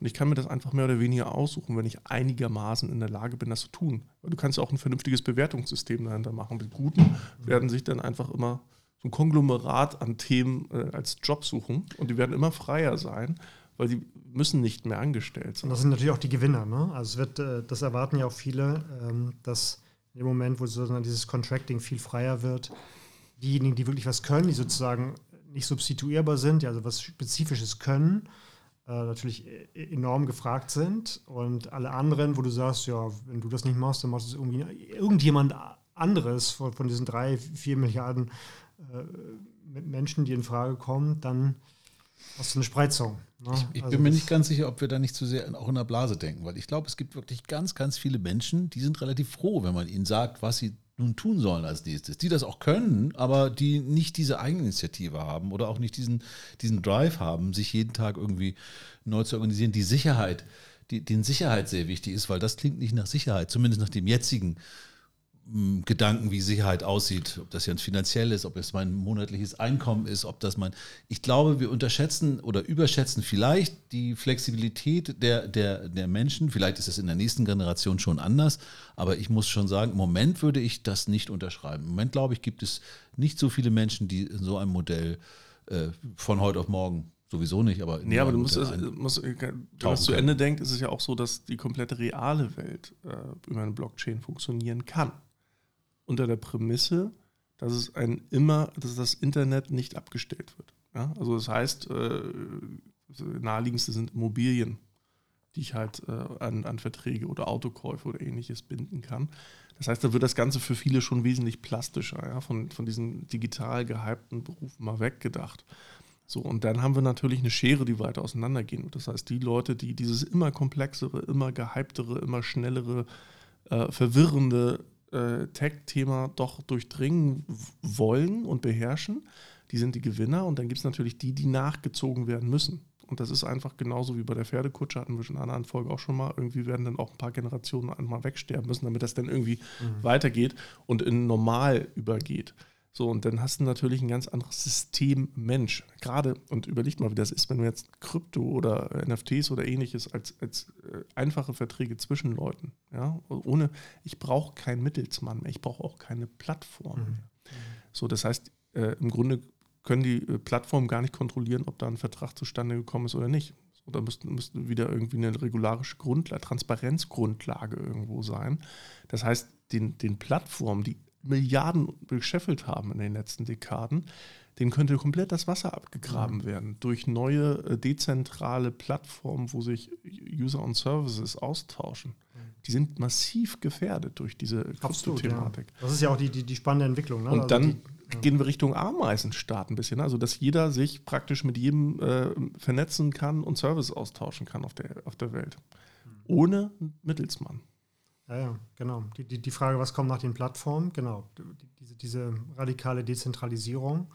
Und ich kann mir das einfach mehr oder weniger aussuchen, wenn ich einigermaßen in der Lage bin, das zu tun. Weil du kannst auch ein vernünftiges Bewertungssystem dahinter machen. Mit guten werden sich dann einfach immer so ein Konglomerat an Themen äh, als Job suchen und die werden immer freier sein, weil die müssen nicht mehr angestellt sein. Und das sind natürlich auch die Gewinner. Ne? Also es wird, äh, das erwarten ja auch viele, ähm, dass im Moment, wo sozusagen dieses Contracting viel freier wird, diejenigen, die wirklich was können, die sozusagen nicht substituierbar sind, also was Spezifisches können, äh, natürlich e-, enorm gefragt sind. Und alle anderen, wo du sagst, ja, wenn du das nicht machst, dann macht es irgendwie irgendjemand anderes von, von diesen drei, vier Milliarden äh, Menschen, die in Frage kommen, dann hast du eine Spreizung. Ne? Ich, ich also bin mir nicht ganz sicher, ob wir da nicht zu sehr auch in der Blase denken, weil ich glaube, es gibt wirklich ganz, ganz viele Menschen, die sind relativ froh, wenn man ihnen sagt, was sie nun tun sollen als nächstes, die das auch können, aber die nicht diese Eigeninitiative haben oder auch nicht diesen, diesen Drive haben, sich jeden Tag irgendwie neu zu organisieren. Die Sicherheit, die, denen Sicherheit sehr wichtig ist, weil das klingt nicht nach Sicherheit, zumindest nach dem jetzigen Gedanken, wie Sicherheit aussieht, ob das jetzt finanziell ist, ob es mein monatliches Einkommen ist, ob das mein. Ich glaube, wir unterschätzen oder überschätzen vielleicht die Flexibilität der, der, der Menschen. Vielleicht ist es in der nächsten Generation schon anders, aber ich muss schon sagen, im Moment würde ich das nicht unterschreiben. Im Moment, glaube ich, gibt es nicht so viele Menschen, die in so einem Modell äh, von heute auf morgen Sowieso nicht, aber. Nee, aber du musst, es, musst wenn man es zu Ende denkt, ist es ja auch so, dass die komplette reale Welt äh, über eine Blockchain funktionieren kann unter der Prämisse, dass es ein immer, dass das Internet nicht abgestellt wird. Ja? Also das heißt, äh, naheliegendste sind Immobilien, die ich halt äh, an, an Verträge oder Autokäufe oder ähnliches binden kann. Das heißt, da wird das Ganze für viele schon wesentlich plastischer, ja? von, von diesen digital gehypten Berufen mal weggedacht. So, und dann haben wir natürlich eine Schere, die weiter auseinandergehen wird. Das heißt, die Leute, die dieses immer komplexere, immer gehyptere, immer schnellere, äh, verwirrende äh, Tech-Thema doch durchdringen wollen und beherrschen, die sind die Gewinner. Und dann gibt es natürlich die, die nachgezogen werden müssen. Und das ist einfach genauso wie bei der Pferdekutsche, hatten wir schon in einer anderen Folge auch schon mal. Irgendwie werden dann auch ein paar Generationen einmal wegsterben müssen, damit das dann irgendwie mhm. weitergeht und in normal übergeht. So, und dann hast du natürlich ein ganz anderes System Mensch. Gerade, und überleg mal, wie das ist, wenn du jetzt Krypto oder NFTs oder ähnliches als, als äh, einfache Verträge zwischen Leuten, ja, ohne, ich brauche keinen Mittelsmann mehr, ich brauche auch keine Plattform mehr. Mhm. So, das heißt, äh, im Grunde können die äh, Plattformen gar nicht kontrollieren, ob da ein Vertrag zustande gekommen ist oder nicht. So, da müsste müssten wieder irgendwie eine regularische Grundlage, Transparenzgrundlage irgendwo sein. Das heißt, den, den Plattformen, die Milliarden gescheffelt haben in den letzten Dekaden, denen könnte komplett das Wasser abgegraben mhm. werden durch neue äh, dezentrale Plattformen, wo sich User und Services austauschen. Mhm. Die sind massiv gefährdet durch diese Krypto-Thematik. Ja. Das ist ja auch die, die, die spannende Entwicklung. Ne? Und also dann die, ja. gehen wir Richtung Ameisenstaat ein bisschen. Ne? Also, dass jeder sich praktisch mit jedem äh, vernetzen kann und Services austauschen kann auf der, auf der Welt. Mhm. Ohne Mittelsmann. Ja, ja, genau. Die, die, die Frage, was kommt nach den Plattformen? Genau. Diese, diese radikale Dezentralisierung.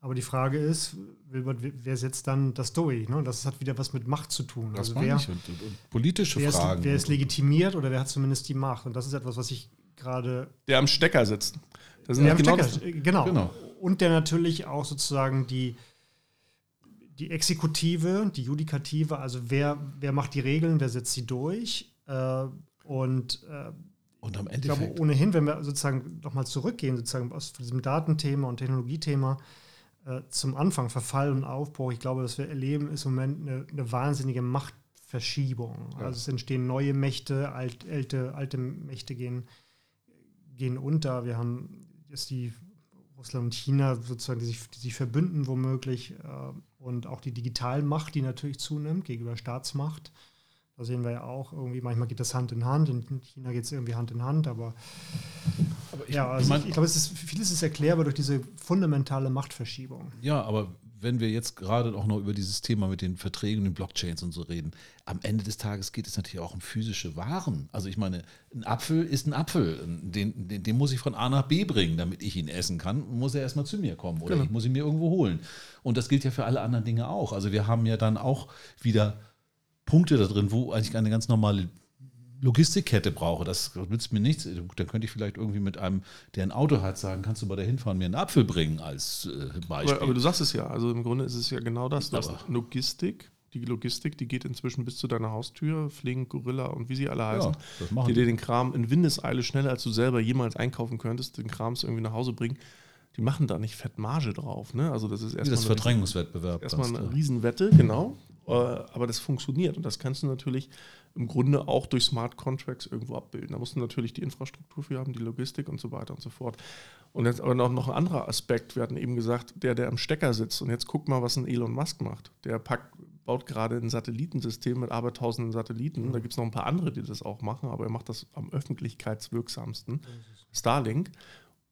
Aber die Frage ist, wer setzt dann das durch? Ne? Das hat wieder was mit Macht zu tun. Das also wer, und, und, und, politische wer Fragen. Ist, wer ist legitimiert oder wer hat zumindest die Macht? Und das ist etwas, was ich gerade. Der am Stecker sitzt. Das der am genau, Stecker, äh, genau. genau. Und der natürlich auch sozusagen die, die Exekutive, die Judikative, also wer, wer macht die Regeln, wer setzt sie durch? Äh, und äh, und am Ende. Ich glaube, ohnehin, wenn wir sozusagen nochmal zurückgehen, sozusagen aus diesem Datenthema und Technologiethema, äh, zum Anfang, Verfall und Aufbruch, ich glaube, was wir erleben, ist im Moment eine, eine wahnsinnige Machtverschiebung. Ja. Also es entstehen neue Mächte, alt, alte, alte Mächte gehen, gehen unter. Wir haben jetzt die Russland und China sozusagen, die sich, die sich verbünden womöglich äh, und auch die Digitalmacht, die natürlich zunimmt gegenüber Staatsmacht. Da sehen wir ja auch irgendwie, manchmal geht das Hand in Hand, in China geht es irgendwie Hand in Hand, aber, aber ich, ja, also ich, mein, ich glaube, vieles ist erklärbar durch diese fundamentale Machtverschiebung. Ja, aber wenn wir jetzt gerade auch noch über dieses Thema mit den Verträgen, den Blockchains und so reden, am Ende des Tages geht es natürlich auch um physische Waren. Also ich meine, ein Apfel ist ein Apfel. Den, den, den muss ich von A nach B bringen, damit ich ihn essen kann. Muss er erstmal zu mir kommen oder genau. ich muss ihn mir irgendwo holen. Und das gilt ja für alle anderen Dinge auch. Also wir haben ja dann auch wieder Punkte da drin, wo eigentlich eine ganz normale Logistikkette brauche. Das nützt mir nichts. Dann könnte ich vielleicht irgendwie mit einem, der ein Auto hat, sagen, kannst du bei der Hinfahren mir einen Apfel bringen als äh, Beispiel. Aber, aber, du sagst es ja. Also im Grunde ist es ja genau das. Du Logistik. Die Logistik, die geht inzwischen bis zu deiner Haustür, Flink, Gorilla und wie sie alle heißen, ja, die dir den Kram in Windeseile schneller, als du selber jemals einkaufen könntest, den Krams irgendwie nach Hause bringen die machen da nicht Fettmarge drauf. Ne? Also das ist erstmal das Verdrängungswettbewerb. Erstmal eine Riesenwette, genau. Äh, aber das funktioniert und das kannst du natürlich im Grunde auch durch Smart Contracts irgendwo abbilden. Da musst du natürlich die Infrastruktur für haben, die Logistik und so weiter und so fort. Und jetzt aber noch, noch ein anderer Aspekt. Wir hatten eben gesagt, der, der am Stecker sitzt. Und jetzt guck mal, was ein Elon Musk macht. Der packt, baut gerade ein Satellitensystem mit abertausenden Satelliten. Da gibt es noch ein paar andere, die das auch machen, aber er macht das am öffentlichkeitswirksamsten. Starlink.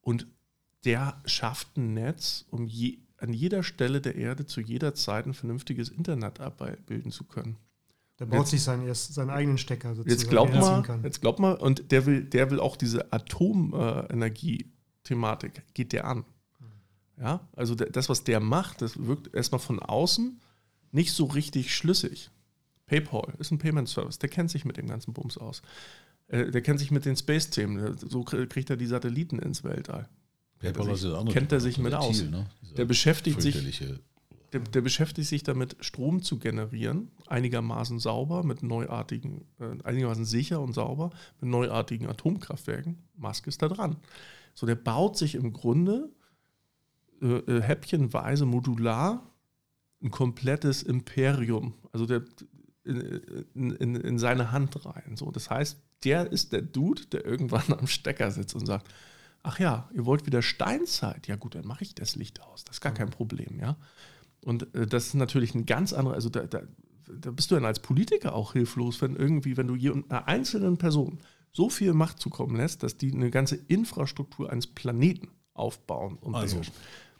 Und der schafft ein Netz, um je, an jeder Stelle der Erde zu jeder Zeit ein vernünftiges Internet abbilden zu können. Der baut jetzt, sich seinen, erst, seinen eigenen Stecker sozusagen. Jetzt glaub mal, jetzt glaub mal, und der will, der will auch diese Atomenergie-Thematik, geht der an. Ja, also das, was der macht, das wirkt erstmal von außen nicht so richtig schlüssig. PayPal ist ein Payment Service, der kennt sich mit dem ganzen Bums aus. Äh, der kennt sich mit den Space-Themen, so kriegt er die Satelliten ins Weltall. PayPal kennt, er sich, kennt er sich mit aus. Ne? Der beschäftigt sich. Der, der, beschäftigt sich damit, Strom zu generieren, einigermaßen sauber, mit neuartigen, äh, einigermaßen sicher und sauber, mit neuartigen Atomkraftwerken. Musk ist da dran. So, der baut sich im Grunde äh, äh, häppchenweise modular ein komplettes Imperium, also der, in, in, in seine Hand rein. So, das heißt, der ist der Dude, der irgendwann am Stecker sitzt und sagt, ach ja, ihr wollt wieder Steinzeit. Ja gut, dann mache ich das Licht aus. Das ist gar kein Problem, ja. Und äh, das ist natürlich ein ganz anderer, also da, da, da, bist du dann als Politiker auch hilflos, wenn irgendwie, wenn du einer einzelnen Person so viel Macht zukommen lässt, dass die eine ganze Infrastruktur eines Planeten aufbauen und also, beherrschen.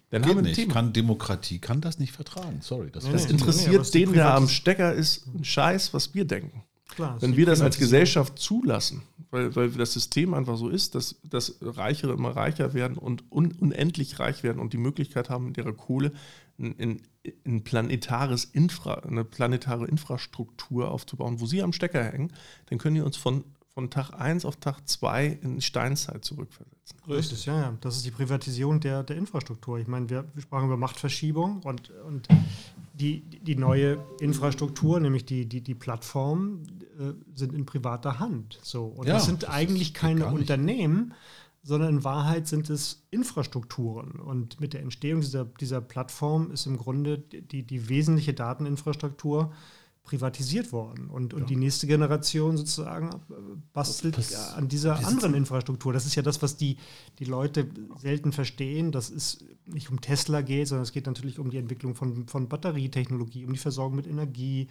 Dann haben wir nicht. Thema. Kann Demokratie kann das nicht vertragen. Sorry. Das, nee, das interessiert nee, den, der am Stecker ist, ein Scheiß, was wir denken. Klar, Wenn wir das als Gesellschaft zulassen, weil, weil das System einfach so ist, dass, dass Reichere immer reicher werden und un, unendlich reich werden und die Möglichkeit haben, mit ihrer Kohle ein, ein planetares Infra, eine planetare Infrastruktur aufzubauen, wo sie am Stecker hängen, dann können die uns von von Tag 1 auf Tag 2 in Steinzeit zurückversetzen. Richtig, ja, ja. Das ist die Privatisierung der, der Infrastruktur. Ich meine, wir, wir sprachen über Machtverschiebung und, und die, die neue Infrastruktur, nämlich die, die, die Plattformen, äh, sind in privater Hand. So. Und ja, das sind eigentlich keine Unternehmen, sondern in Wahrheit sind es Infrastrukturen. Und mit der Entstehung dieser, dieser Plattform ist im Grunde die, die wesentliche Dateninfrastruktur privatisiert worden. Und, und ja. die nächste Generation sozusagen äh, bastelt das, an dieser anderen Infrastruktur. Das ist ja das, was die, die Leute selten verstehen, dass es nicht um Tesla geht, sondern es geht natürlich um die Entwicklung von, von Batterietechnologie, um die Versorgung mit Energie,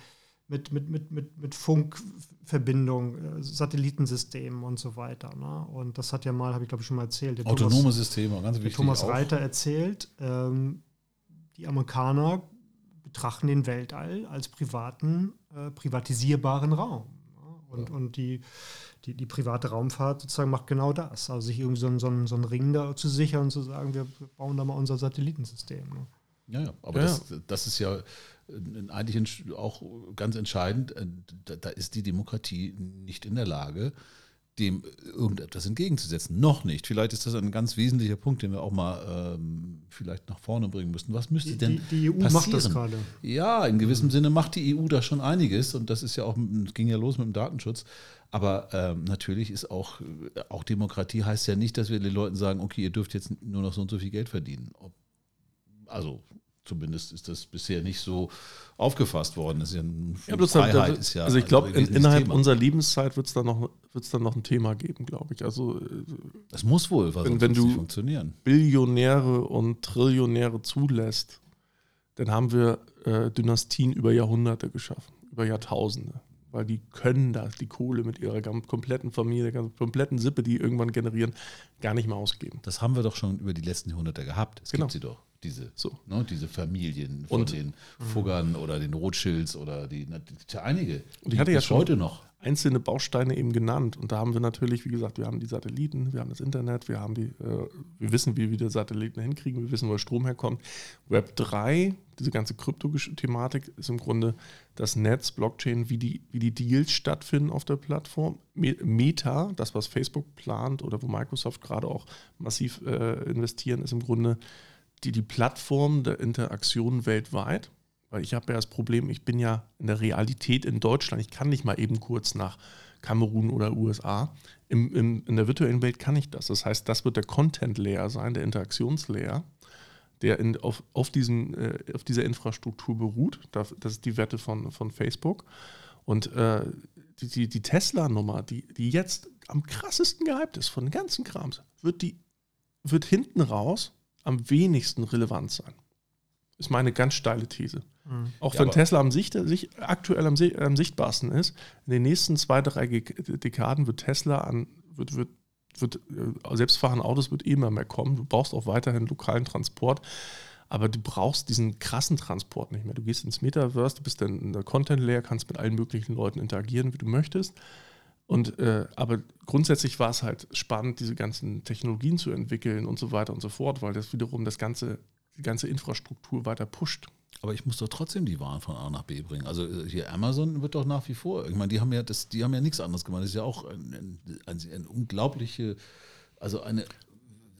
mit, mit, mit, mit, mit Funkverbindung, äh, Satellitensystemen und so weiter. Ne? Und das hat ja mal, habe ich glaube ich schon mal erzählt. Autonome Thomas, Systeme, ganz wichtig. Thomas Reiter erzählt, ähm, die Amerikaner betrachten den Weltall als privaten, äh, privatisierbaren Raum. Ne? Und, ja. und die, die, die, private Raumfahrt sozusagen macht genau das. Also sich irgendwie so, so, so einen Ring da zu sichern und zu sagen, wir bauen da mal unser Satellitensystem. Ne? Ja, ja, aber ja. Das, das ist ja eigentlich auch ganz entscheidend. Äh, da ist die Demokratie nicht in der Lage, dem irgendetwas entgegenzusetzen. Noch nicht. Vielleicht ist das ein ganz wesentlicher Punkt, den wir auch mal ähm, vielleicht nach vorne bringen müssten. Was müsste denn die, die EU passieren? macht das gerade. Ja, in gewissem mhm. Sinne macht die EU da schon einiges und das ist ja auch, ging ja los mit dem Datenschutz. Aber ähm, natürlich ist auch, auch Demokratie heißt ja nicht, dass wir den Leuten sagen, okay, ihr dürft jetzt nur noch so und so viel Geld verdienen. Ob, also Zumindest ist das bisher nicht so aufgefasst worden. Das ist ja, ja, Freiheit ist ja also ich glaube, in, innerhalb Thema. unserer Lebenszeit wird es dann, noch, dann noch ein Thema geben, glaube ich. Also, das muss wohl, was wenn, wenn du funktionieren. Billionäre und Trillionäre zulässt, dann haben wir äh, Dynastien über Jahrhunderte geschaffen, über Jahrtausende. Weil die können das, die Kohle mit ihrer kompletten Familie, der kompletten Sippe, die irgendwann generieren, gar nicht mehr ausgeben. Das haben wir doch schon über die letzten Jahrhunderte gehabt. Es genau. gibt sie doch diese, so. ne, diese Familien von und, den Fuggern oder den Rothschilds oder die, ja einige. Und ich hatte ja schon heute noch einzelne Bausteine eben genannt. Und da haben wir natürlich, wie gesagt, wir haben die Satelliten, wir haben das Internet, wir haben die, äh, wir wissen, wie wir die Satelliten hinkriegen, wir wissen, wo der Strom herkommt. Web 3, diese ganze Krypto-Thematik ist im Grunde das Netz, Blockchain, wie die, wie die Deals stattfinden auf der Plattform. Meta, das, was Facebook plant oder wo Microsoft gerade auch massiv äh, investieren, ist im Grunde die, die Plattform der Interaktion weltweit. Weil ich habe ja das Problem, ich bin ja in der Realität in Deutschland. Ich kann nicht mal eben kurz nach Kamerun oder USA. Im, im, in der virtuellen Welt kann ich das. Das heißt, das wird der Content-Layer sein, der Interaktionslayer, der in, auf, auf, diesen, äh, auf dieser Infrastruktur beruht. Das, ist die Wette von, von Facebook. Und äh, die, die, die Tesla-Nummer, die, die jetzt am krassesten gehypt ist von den ganzen Krams, wird, die, wird hinten raus am wenigsten relevant sein. Ist meine ganz steile These. Mhm. Auch ja, wenn Tesla am Sicht, sich, aktuell am, am, sichtbarsten ist, in den nächsten zwei, drei Dekaden wird Tesla an, wird, wird, wird äh, selbstfahrende Autos wird eh immer mehr kommen. Du brauchst auch weiterhin lokalen Transport, aber du brauchst diesen krassen Transport nicht mehr. Du gehst ins Metaverse, du bist dann in der Content-Layer, kannst mit allen möglichen Leuten interagieren, wie du möchtest. Und, äh, aber grundsätzlich war es halt spannend, diese ganzen Technologien zu entwickeln und so weiter und so fort, weil das wiederum das ganze, die ganze Infrastruktur weiter pusht. Aber ich muss doch trotzdem die Waren von A nach B bringen. Also äh, hier Amazon wird doch nach wie vor. Ich meine, die haben ja das, die haben ja nichts anderes gemacht. Das ist ja auch eine ein, ein unglaubliche, also eine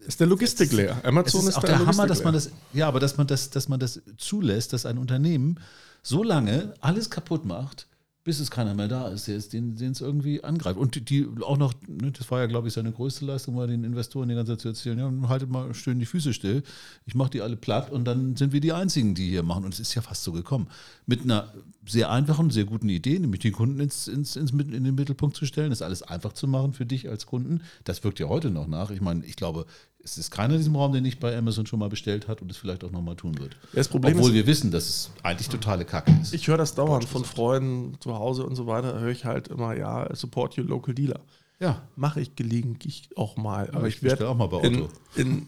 ist der Logistik leer. Amazon ist, ist auch der, der Hammer, dass man das, ja, aber dass man das, dass man das zulässt, dass ein Unternehmen so lange alles kaputt macht, bis es keiner mehr da ist, der ist, den, es irgendwie angreift. Und die, die auch noch, ne, das war ja, glaube ich, seine größte Leistung, war den Investoren die ganze Zeit zu erzählen, ja, haltet mal schön die Füße still, ich mache die alle platt und dann sind wir die Einzigen, die hier machen. Und es ist ja fast so gekommen. Mit einer sehr einfachen, sehr guten Idee, nämlich den Kunden ins, ins, ins, in den Mittelpunkt zu stellen, das alles einfach zu machen für dich als Kunden. Das wirkt ja heute noch nach. Ich meine, ich glaube, es ist keiner in diesem Raum, der nicht bei Amazon schon mal bestellt hat und es vielleicht auch nochmal tun wird. Das Problem Obwohl ist, wir wissen, dass es eigentlich totale Kacke ist. Ich höre das dauernd von Freunden zu Hause und so weiter, höre ich halt immer, ja, support your local dealer. Ja. Mache ich gelegentlich auch mal. Aber ja, ich, ich werde auch mal bei Otto. In, in,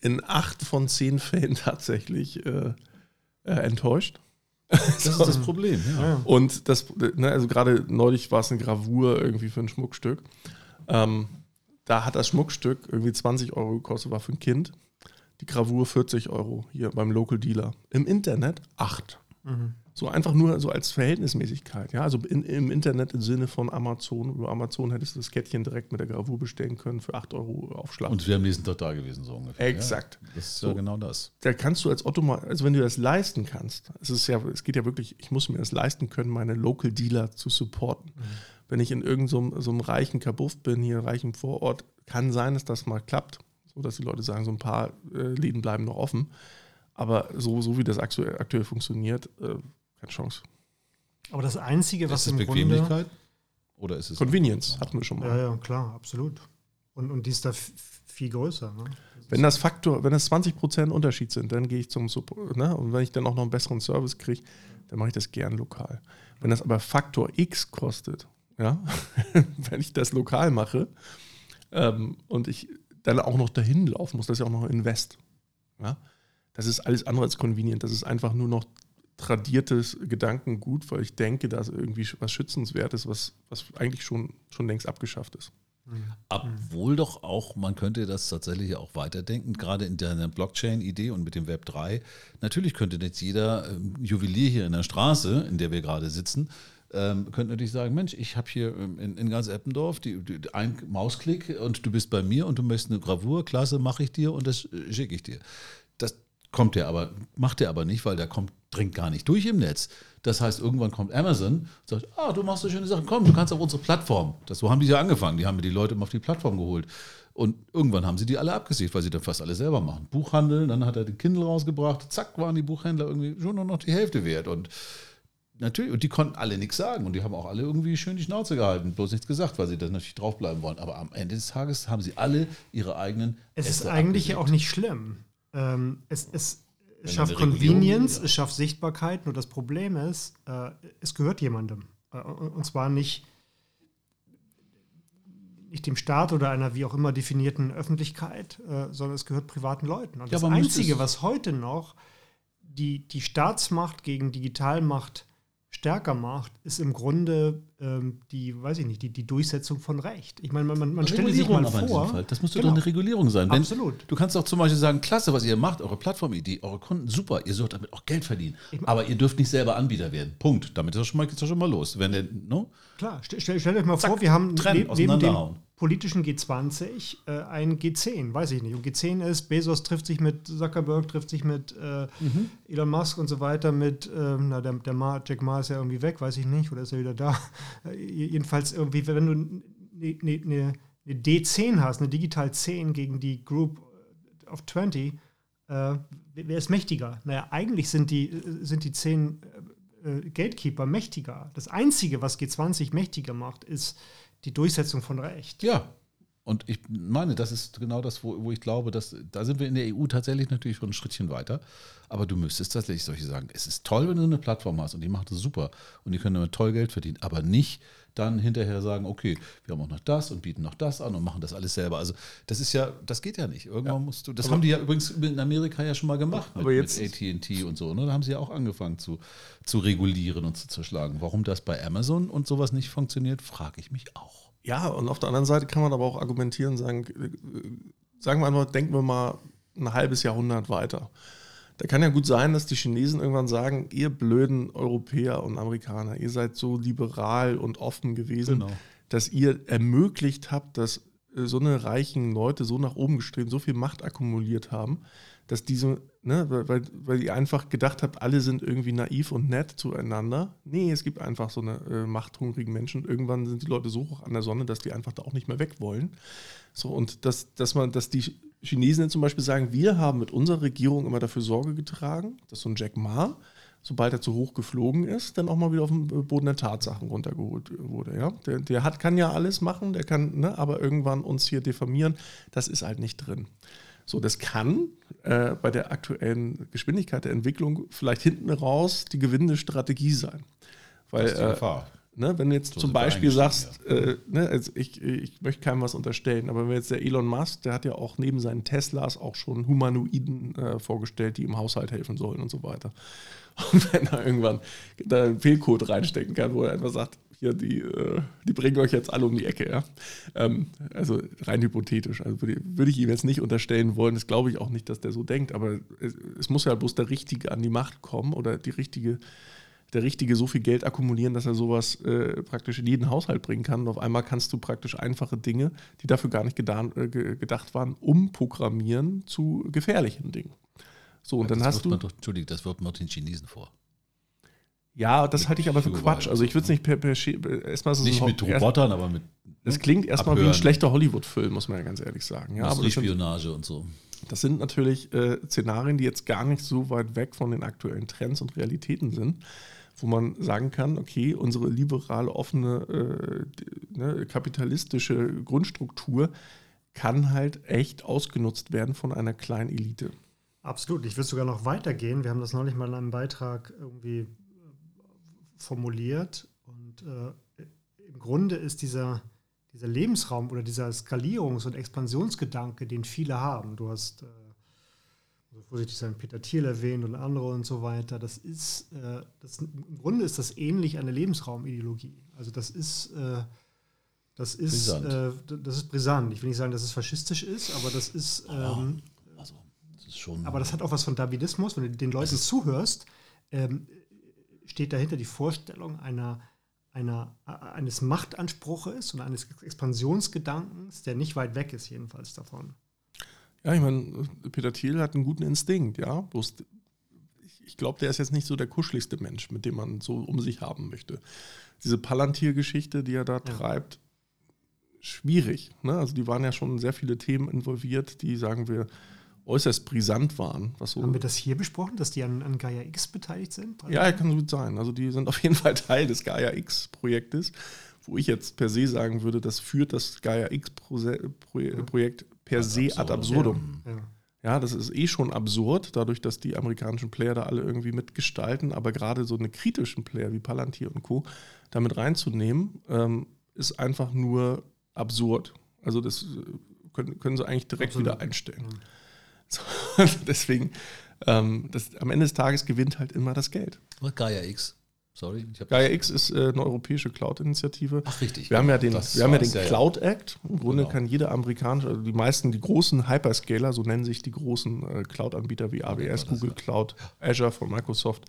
in, acht von zehn Fällen tatsächlich äh, äh, enttäuscht. Das ist das Problem, ja. Und das, ne, also gerade neulich war es eine Gravur irgendwie für ein Schmuckstück. Ähm, da hat das Schmuckstück irgendwie 20 Euro gekostet, war für ein Kind. Die Gravur 40 Euro hier beim Local Dealer. Im Internet 8. Mhm. So einfach nur so als Verhältnismäßigkeit. Ja, also in, im Internet im Sinne von Amazon. Über Amazon hättest du das Kettchen direkt mit der Gravur bestellen können für 8 Euro Aufschlag. Und wir am nächsten Tag da gewesen, so ungefähr. Exakt. Ja, das ist so, ja genau das. Da kannst du als Otto mal, also wenn du das leisten kannst, es ist ja, es geht ja wirklich, ich muss mir das leisten können, meine Local Dealer zu supporten. Mhm wenn ich in irgendeinem so, so einem reichen Kabuff bin, hier reichen Vorort, kann sein, dass das mal klappt, so dass die Leute sagen, so ein paar äh, Läden bleiben noch offen. Aber so, so wie das aktuell, aktuell funktioniert, äh, keine Chance. Aber das Einzige, was ist im es Grunde... Bequemlichkeit? Oder ist es. Convenience hatten wir schon mal. Ja, ja, klar, absolut. Und, und die ist da viel größer. Ne? Wenn das Faktor, wenn das 20% Unterschied sind, dann gehe ich zum Support. Ne? Und wenn ich dann auch noch einen besseren Service kriege, dann mache ich das gern lokal. Wenn das aber Faktor X kostet, ja, wenn ich das lokal mache ähm, und ich dann auch noch dahin laufen muss, das ist ja auch noch Invest. Ja? Das ist alles andere als convenient. Das ist einfach nur noch tradiertes Gedankengut, weil ich denke, da ist irgendwie was Schützenswertes, was, was eigentlich schon, schon längst abgeschafft ist. Obwohl doch auch, man könnte das tatsächlich auch weiterdenken, gerade in der Blockchain-Idee und mit dem Web 3. Natürlich könnte jetzt jeder ähm, Juwelier hier in der Straße, in der wir gerade sitzen, ähm, könnte natürlich sagen, Mensch, ich habe hier ähm, in, in ganz Eppendorf die, die, ein Mausklick und du bist bei mir und du möchtest eine Gravur, klasse, mache ich dir und das äh, schicke ich dir. Das kommt der aber, macht der aber nicht, weil der kommt, dringt gar nicht durch im Netz. Das heißt, irgendwann kommt Amazon und sagt, ah, du machst so schöne Sachen, komm, du kannst auf unsere Plattform. Das, so haben die ja angefangen, die haben mir die Leute immer auf die Plattform geholt. Und irgendwann haben sie die alle abgesiegt, weil sie dann fast alle selber machen. Buchhandel, dann hat er den Kindle rausgebracht, zack, waren die Buchhändler irgendwie schon nur noch die Hälfte wert. Und natürlich, und die konnten alle nichts sagen und die haben auch alle irgendwie schön die Schnauze gehalten, bloß nichts gesagt, weil sie dann natürlich draufbleiben wollen. Aber am Ende des Tages haben sie alle ihre eigenen. Es ist Äste eigentlich ja auch nicht schlimm. Ähm, es, es, es schafft Convenience, ja. es schafft Sichtbarkeit, nur das Problem ist, äh, es gehört jemandem. Äh, und zwar nicht, nicht dem Staat oder einer wie auch immer definierten Öffentlichkeit, äh, sondern es gehört privaten Leuten. Und Ja, das Einzige, was heute noch die, die Staatsmacht gegen Digitalmacht stärker macht, ist im Grunde ähm, die, weiß ich nicht, die, die Durchsetzung von Recht. Ich meine, man, man, man stelle sich mal vor. Das muss doch Genau. eine Regulierung sein. Wenn, Absolut. Du kannst auch zum Beispiel sagen, klasse, was ihr macht, eure Plattformidee, eure Kunden, super, ihr sollt damit auch Geld verdienen. Aber ihr dürft nicht selber Anbieter werden. Punkt. Damit ist das schon mal, geht's doch schon mal los. Wenn der, no? Klar, stell, stell, stellt euch mal Zack, vor, wir haben trennen, ne, neben dem. Politischen G20 äh, ein G10, weiß ich nicht. Und G10 ist, Bezos trifft sich mit Zuckerberg, trifft sich mit äh, Mhm. Elon Musk und so weiter, mit, ähm, na, der, der Ma, Jack Ma ist ja irgendwie weg, weiß ich nicht, oder ist er wieder da? Äh, jedenfalls irgendwie, wenn du eine ne, ne, ne D10 hast, eine Digital 10 gegen die Group of 20, äh, wer ist mächtiger? Naja, eigentlich sind die, äh, sind die 10 äh, Gatekeeper mächtiger. Das Einzige, was G20 mächtiger macht, ist die Durchsetzung von Recht. Ja. Und ich meine, das ist genau das, wo, wo ich glaube, dass da sind wir in der EU tatsächlich natürlich schon ein Schrittchen weiter. Aber du müsstest tatsächlich solche sagen, es ist toll, wenn du eine Plattform hast und die macht es super und die können damit toll Geld verdienen, aber nicht dann hinterher sagen, okay, wir haben auch noch das und bieten noch das an und machen das alles selber. Also das ist ja, das geht ja nicht. Irgendwann musst du, das haben die ja übrigens in Amerika ja schon mal gemacht Aber jetzt- mit AT&T und so. Ne? Da haben sie ja auch angefangen zu, zu regulieren und zu zerschlagen. Warum das bei Amazon und sowas nicht funktioniert, frage ich mich auch. Ja, und auf der anderen Seite kann man aber auch argumentieren und sagen, äh, sagen wir einmal, denken wir mal ein halbes Jahrhundert weiter. Da kann ja gut sein, dass die Chinesen irgendwann sagen, ihr blöden Europäer und Amerikaner, ihr seid so liberal und offen gewesen, Genau. dass ihr ermöglicht habt, dass äh, so eine reichen Leute so nach oben gestrebt, so viel Macht akkumuliert haben, dass diese, ne, weil- weil, weil ihr einfach gedacht habt, alle sind irgendwie naiv und nett zueinander. Nee, es gibt einfach so eine äh, machthungrigen Menschen. Und irgendwann sind die Leute so hoch an der Sonne, dass die einfach da auch nicht mehr weg wollen. So, und dass, dass man, dass die Chinesen zum Beispiel sagen, wir haben mit unserer Regierung immer dafür Sorge getragen, dass so ein Jack Ma, sobald er zu hoch geflogen ist, dann auch mal wieder auf den Boden der Tatsachen runtergeholt wurde. Ja? Der, der hat, kann ja alles machen, der kann, ne, aber irgendwann uns hier diffamieren, das ist halt nicht drin. So, das kann äh, bei der aktuellen Geschwindigkeit der Entwicklung vielleicht hinten raus die gewinnende Strategie sein. Weil, Das ist die äh, Gefahr. Ne, wenn du jetzt So zum Beispiel sagst, äh, ne, also ich, ich möchte keinem was unterstellen, aber wenn jetzt der Elon Musk, der hat ja auch neben seinen Teslas auch schon Humanoiden äh, vorgestellt, die im Haushalt helfen sollen und so weiter. Und wenn er irgendwann da einen Fehlcode reinstecken kann, wo er einfach sagt, hier, die, äh, die bringen euch jetzt alle um die Ecke, ja. Ähm, also rein hypothetisch. Also würde, würde ich ihm jetzt nicht unterstellen wollen, das glaube ich auch nicht, dass der so denkt, aber es, es muss ja bloß der Richtige an die Macht kommen oder die richtige der Richtige so viel Geld akkumulieren, dass er sowas äh, praktisch in jeden Haushalt bringen kann. Und auf einmal kannst du praktisch einfache Dinge, die dafür gar nicht gedan, äh, ge- gedacht waren, umprogrammieren zu gefährlichen Dingen. So, und dann das hast wirft du. Doch, Entschuldigung, das wird man den Chinesen vor. Ja, das halte ich aber für. Quatsch. Also ich würde es nicht per, per Sche- erstmal es Nicht ein mit Robotern, aber mit Es klingt erstmal wie ein schlechter Hollywood-Film, muss man ja ganz ehrlich sagen. Ja, aber Industriespionage und so. Das sind natürlich äh, Szenarien, die jetzt gar nicht so weit weg von den aktuellen Trends und Realitäten sind. wo man sagen kann, okay, unsere liberale, offene, äh, ne, kapitalistische Grundstruktur kann halt echt ausgenutzt werden von einer kleinen Elite. Absolut. Ich würde sogar noch weitergehen. Wir haben das neulich mal in einem Beitrag irgendwie äh, formuliert. Und äh, im Grunde ist dieser, dieser Lebensraum oder dieser Skalierungs- und Expansionsgedanke, den viele haben. Du hast äh, also vorsichtig sein, Peter Thiel erwähnt und andere und so weiter. Das ist, äh, das, im Grunde ist das ähnlich eine Lebensraumideologie. Also das ist, äh, das ist, äh, das ist brisant. Ich will nicht sagen, dass es faschistisch ist, aber das ist, ähm, also, das ist schon. Aber das hat auch was von Davidismus. Wenn du den Leuten zuhörst, ähm, steht dahinter die Vorstellung einer einer, eines Machtanspruches und eines Expansionsgedankens, der nicht weit weg ist, jedenfalls davon. Ja, ich meine, Peter Thiel hat einen guten Instinkt, ja. Bloß, ich glaube, der ist jetzt nicht so der kuscheligste Mensch, mit dem man so um sich haben möchte. Diese Palantir-Geschichte, die er da ja. treibt, schwierig. Ne? Also die waren ja schon sehr viele Themen involviert, die, sagen wir, äußerst brisant waren. So Haben wir das hier besprochen, dass die an, an Gaia X beteiligt sind? Ja, kann gut sein. Also die sind auf jeden Fall Teil des Gaia X-Projektes, wo ich jetzt per se sagen würde, das führt das Gaia X-Projekt per se ad absurdum. Ja. ja. das ist eh schon absurd, dadurch, dass die amerikanischen Player da alle irgendwie mitgestalten, aber gerade so eine kritischen Player wie Palantir und Co. damit reinzunehmen, ähm, ist einfach nur absurd. Also das äh, können, können sie eigentlich direkt Absolut. wieder einstellen. Ja. So, deswegen, ähm, das, am Ende des Tages gewinnt halt immer das Geld. Und Gaia X. Sorry. Gaia X ist äh, eine europäische Cloud-Initiative. Ach, richtig. Wir haben ja den, wir haben ja den Cloud Act. Im Grunde genau. kann jeder amerikanische, also die meisten, die großen Hyperscaler, so nennen sich die großen äh, Cloud-Anbieter wie AWS, Google Cloud. Azure von Microsoft,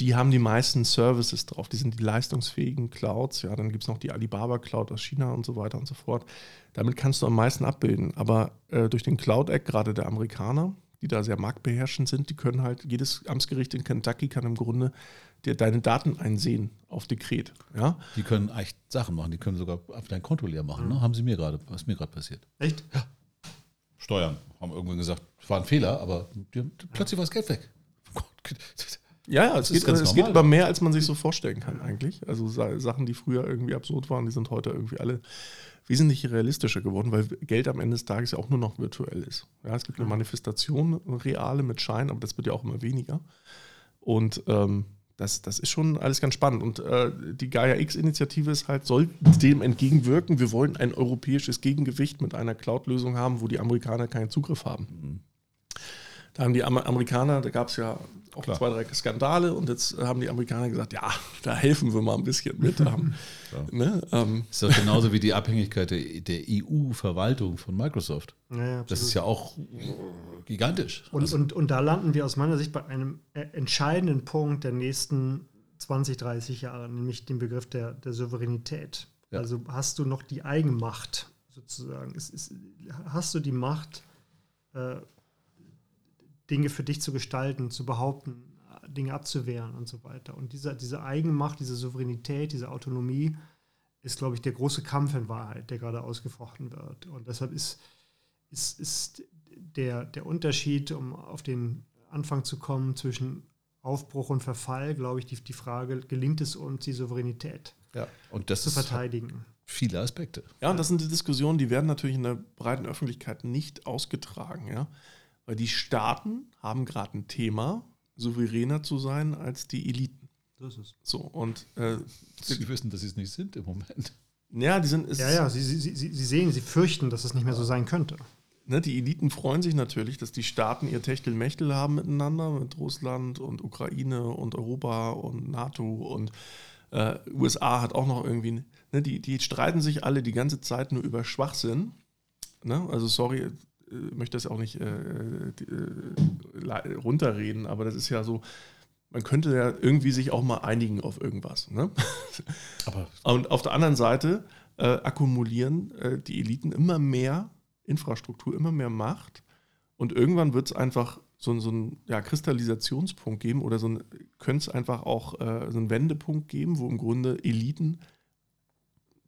die haben die meisten Services drauf. Die sind die leistungsfähigen Clouds. Ja, dann gibt es noch die Alibaba Cloud aus China und so weiter und so fort. Damit kannst du am meisten abbilden. Aber äh, durch den Cloud Act, gerade der Amerikaner, die da sehr marktbeherrschend sind, die können halt, jedes Amtsgericht in Kentucky kann im Grunde dir deine Daten einsehen auf Dekret. Ja? Die können echt Sachen machen, die können sogar auf dein Konto leer machen. Mhm. Ne? Haben sie mir gerade, was mir gerade passiert. Echt? Ja. Steuern. Haben irgendwann gesagt, es war ein Fehler, aber haben, plötzlich war das Geld weg. Ja, ja, es, geht, es geht über mehr, als man sich so vorstellen kann eigentlich. Also Sachen, die früher irgendwie absurd waren, die sind heute irgendwie alle wesentlich realistischer geworden, weil Geld am Ende des Tages ja auch nur noch virtuell ist. Ja, es gibt eine Manifestation, eine reale mit Schein, aber das wird ja auch immer weniger. Und ähm, das, das ist schon alles ganz spannend. Und äh, die Gaia X-Initiative ist halt, soll dem entgegenwirken. Wir wollen ein europäisches Gegengewicht mit einer Cloud-Lösung haben, wo die Amerikaner keinen Zugriff haben. Da haben die Amerikaner, da gab es ja auch Klar. zwei, drei Skandale und jetzt haben die Amerikaner gesagt, ja, da helfen wir mal ein bisschen mit. ja. ne? ähm. Ist doch genauso wie die Abhängigkeit der, der EU-Verwaltung von Microsoft. Ja, das ist ja auch gigantisch. Und, also. und, und da landen wir aus meiner Sicht bei einem äh, entscheidenden Punkt der nächsten 20, 30 Jahre, nämlich den Begriff der, der Souveränität. Ja. Also hast du noch die Eigenmacht sozusagen? Ist, ist, hast du die Macht, äh, Dinge für dich zu gestalten, zu behaupten, Dinge abzuwehren und so weiter. Und diese, diese Eigenmacht, diese Souveränität, diese Autonomie ist, glaube ich, der große Kampf in Wahrheit, der gerade ausgefochten wird. Und deshalb ist, ist, ist der, der Unterschied, um auf den Anfang zu kommen, zwischen Aufbruch und Verfall, glaube ich, die, die Frage, gelingt es uns, die Souveränität ja, und das zu verteidigen? Viele Aspekte. Ja, und das sind die Diskussionen, die werden natürlich in der breiten Öffentlichkeit nicht ausgetragen. Ja? Weil die Staaten haben gerade ein Thema, souveräner zu sein als die Eliten. Das ist. So, und äh, sie wissen, dass sie es nicht sind im Moment. Ja, die sind. ja, ja, sie, sie, sie, sie sehen, sie fürchten, dass es nicht mehr so sein könnte. Ne, die Eliten freuen sich natürlich, dass die Staaten ihr Techtelmechtel haben miteinander, mit Russland und Ukraine und Europa und NATO und äh, USA hat auch noch irgendwie. Ne, die, die streiten sich alle die ganze Zeit nur über Schwachsinn. Ne? Also, sorry, möchte das auch nicht äh, äh, runterreden, aber das ist ja so, man könnte ja irgendwie sich auch mal einigen auf irgendwas. Ne? Aber Und auf der anderen Seite äh, akkumulieren äh, die Eliten immer mehr Infrastruktur, immer mehr Macht und irgendwann wird es einfach so, so einen ja, Kristallisationspunkt geben oder so könnte es einfach auch äh, so einen Wendepunkt geben, wo im Grunde Eliten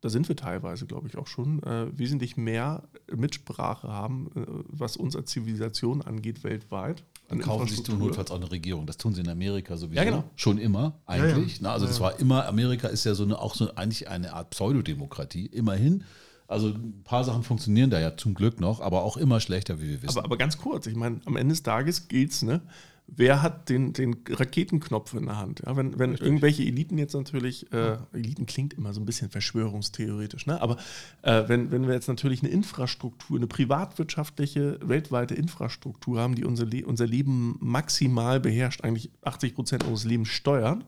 da sind wir teilweise, glaube ich, auch schon, äh, wesentlich mehr Mitsprache haben, äh, was uns als Zivilisation angeht, weltweit. Dann kaufen sich notfalls auch eine Regierung. Das tun sie in Amerika sowieso. Ja, genau. Schon immer, eigentlich. Ja, Na, also das war immer, Amerika ist ja so eine, auch so eigentlich eine Art Pseudodemokratie, immerhin. Also ein paar Sachen funktionieren da ja zum Glück noch, aber auch immer schlechter, wie wir wissen. Aber, aber ganz kurz, ich meine, am Ende des Tages geht's, ne? Wer hat den, den Raketenknopf in der Hand? Ja, wenn wenn irgendwelche Eliten jetzt natürlich, äh, Eliten klingt immer so ein bisschen verschwörungstheoretisch, ne? aber äh, wenn, wenn wir jetzt natürlich eine Infrastruktur, eine privatwirtschaftliche, weltweite Infrastruktur haben, die unser, Le unser Leben maximal beherrscht, eigentlich 80 Prozent unseres Lebens steuern,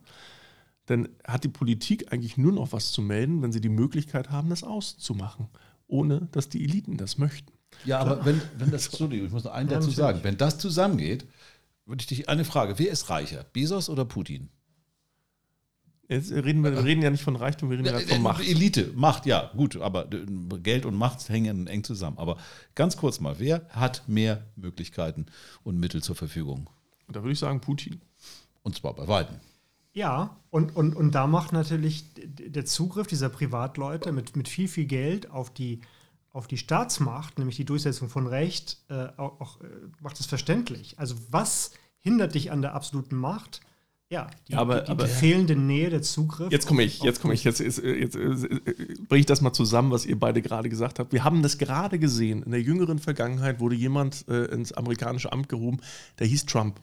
dann hat die Politik eigentlich nur noch was zu melden, wenn sie die Möglichkeit haben, das auszumachen, ohne dass die Eliten das möchten. ja, aber wenn, wenn das, Entschuldigung, ich muss noch einen dazu sagen, wenn das zusammengeht, würde ich dich eine Frage, wer ist reicher, Bezos oder Putin? Jetzt reden wir, wir reden ja nicht von Reichtum, wir reden gerade von Macht. Elite, Macht, ja, gut, aber äh, Geld und Macht hängen eng zusammen. Aber ganz kurz mal, wer hat mehr Möglichkeiten und Mittel zur Verfügung? Da würde ich sagen Putin. Und zwar bei Weitem. Ja, und, und, und da macht natürlich der Zugriff dieser Privatleute mit, mit viel, viel Geld auf die, auf die Staatsmacht, nämlich die Durchsetzung von Recht, äh, auch, auch, äh, macht es verständlich. Also was hindert dich an der absoluten Macht? Ja, die, Ja, aber- die, die, aber- fehlende Nähe, der Zugriff. Jetzt komme ich, jetzt komme ich, jetzt, jetzt, jetzt, jetzt bringe ich das mal zusammen, was ihr beide gerade gesagt habt. Wir haben das gerade gesehen. In der jüngeren Vergangenheit wurde jemand äh, ins amerikanische Amt gehoben, der hieß Trump.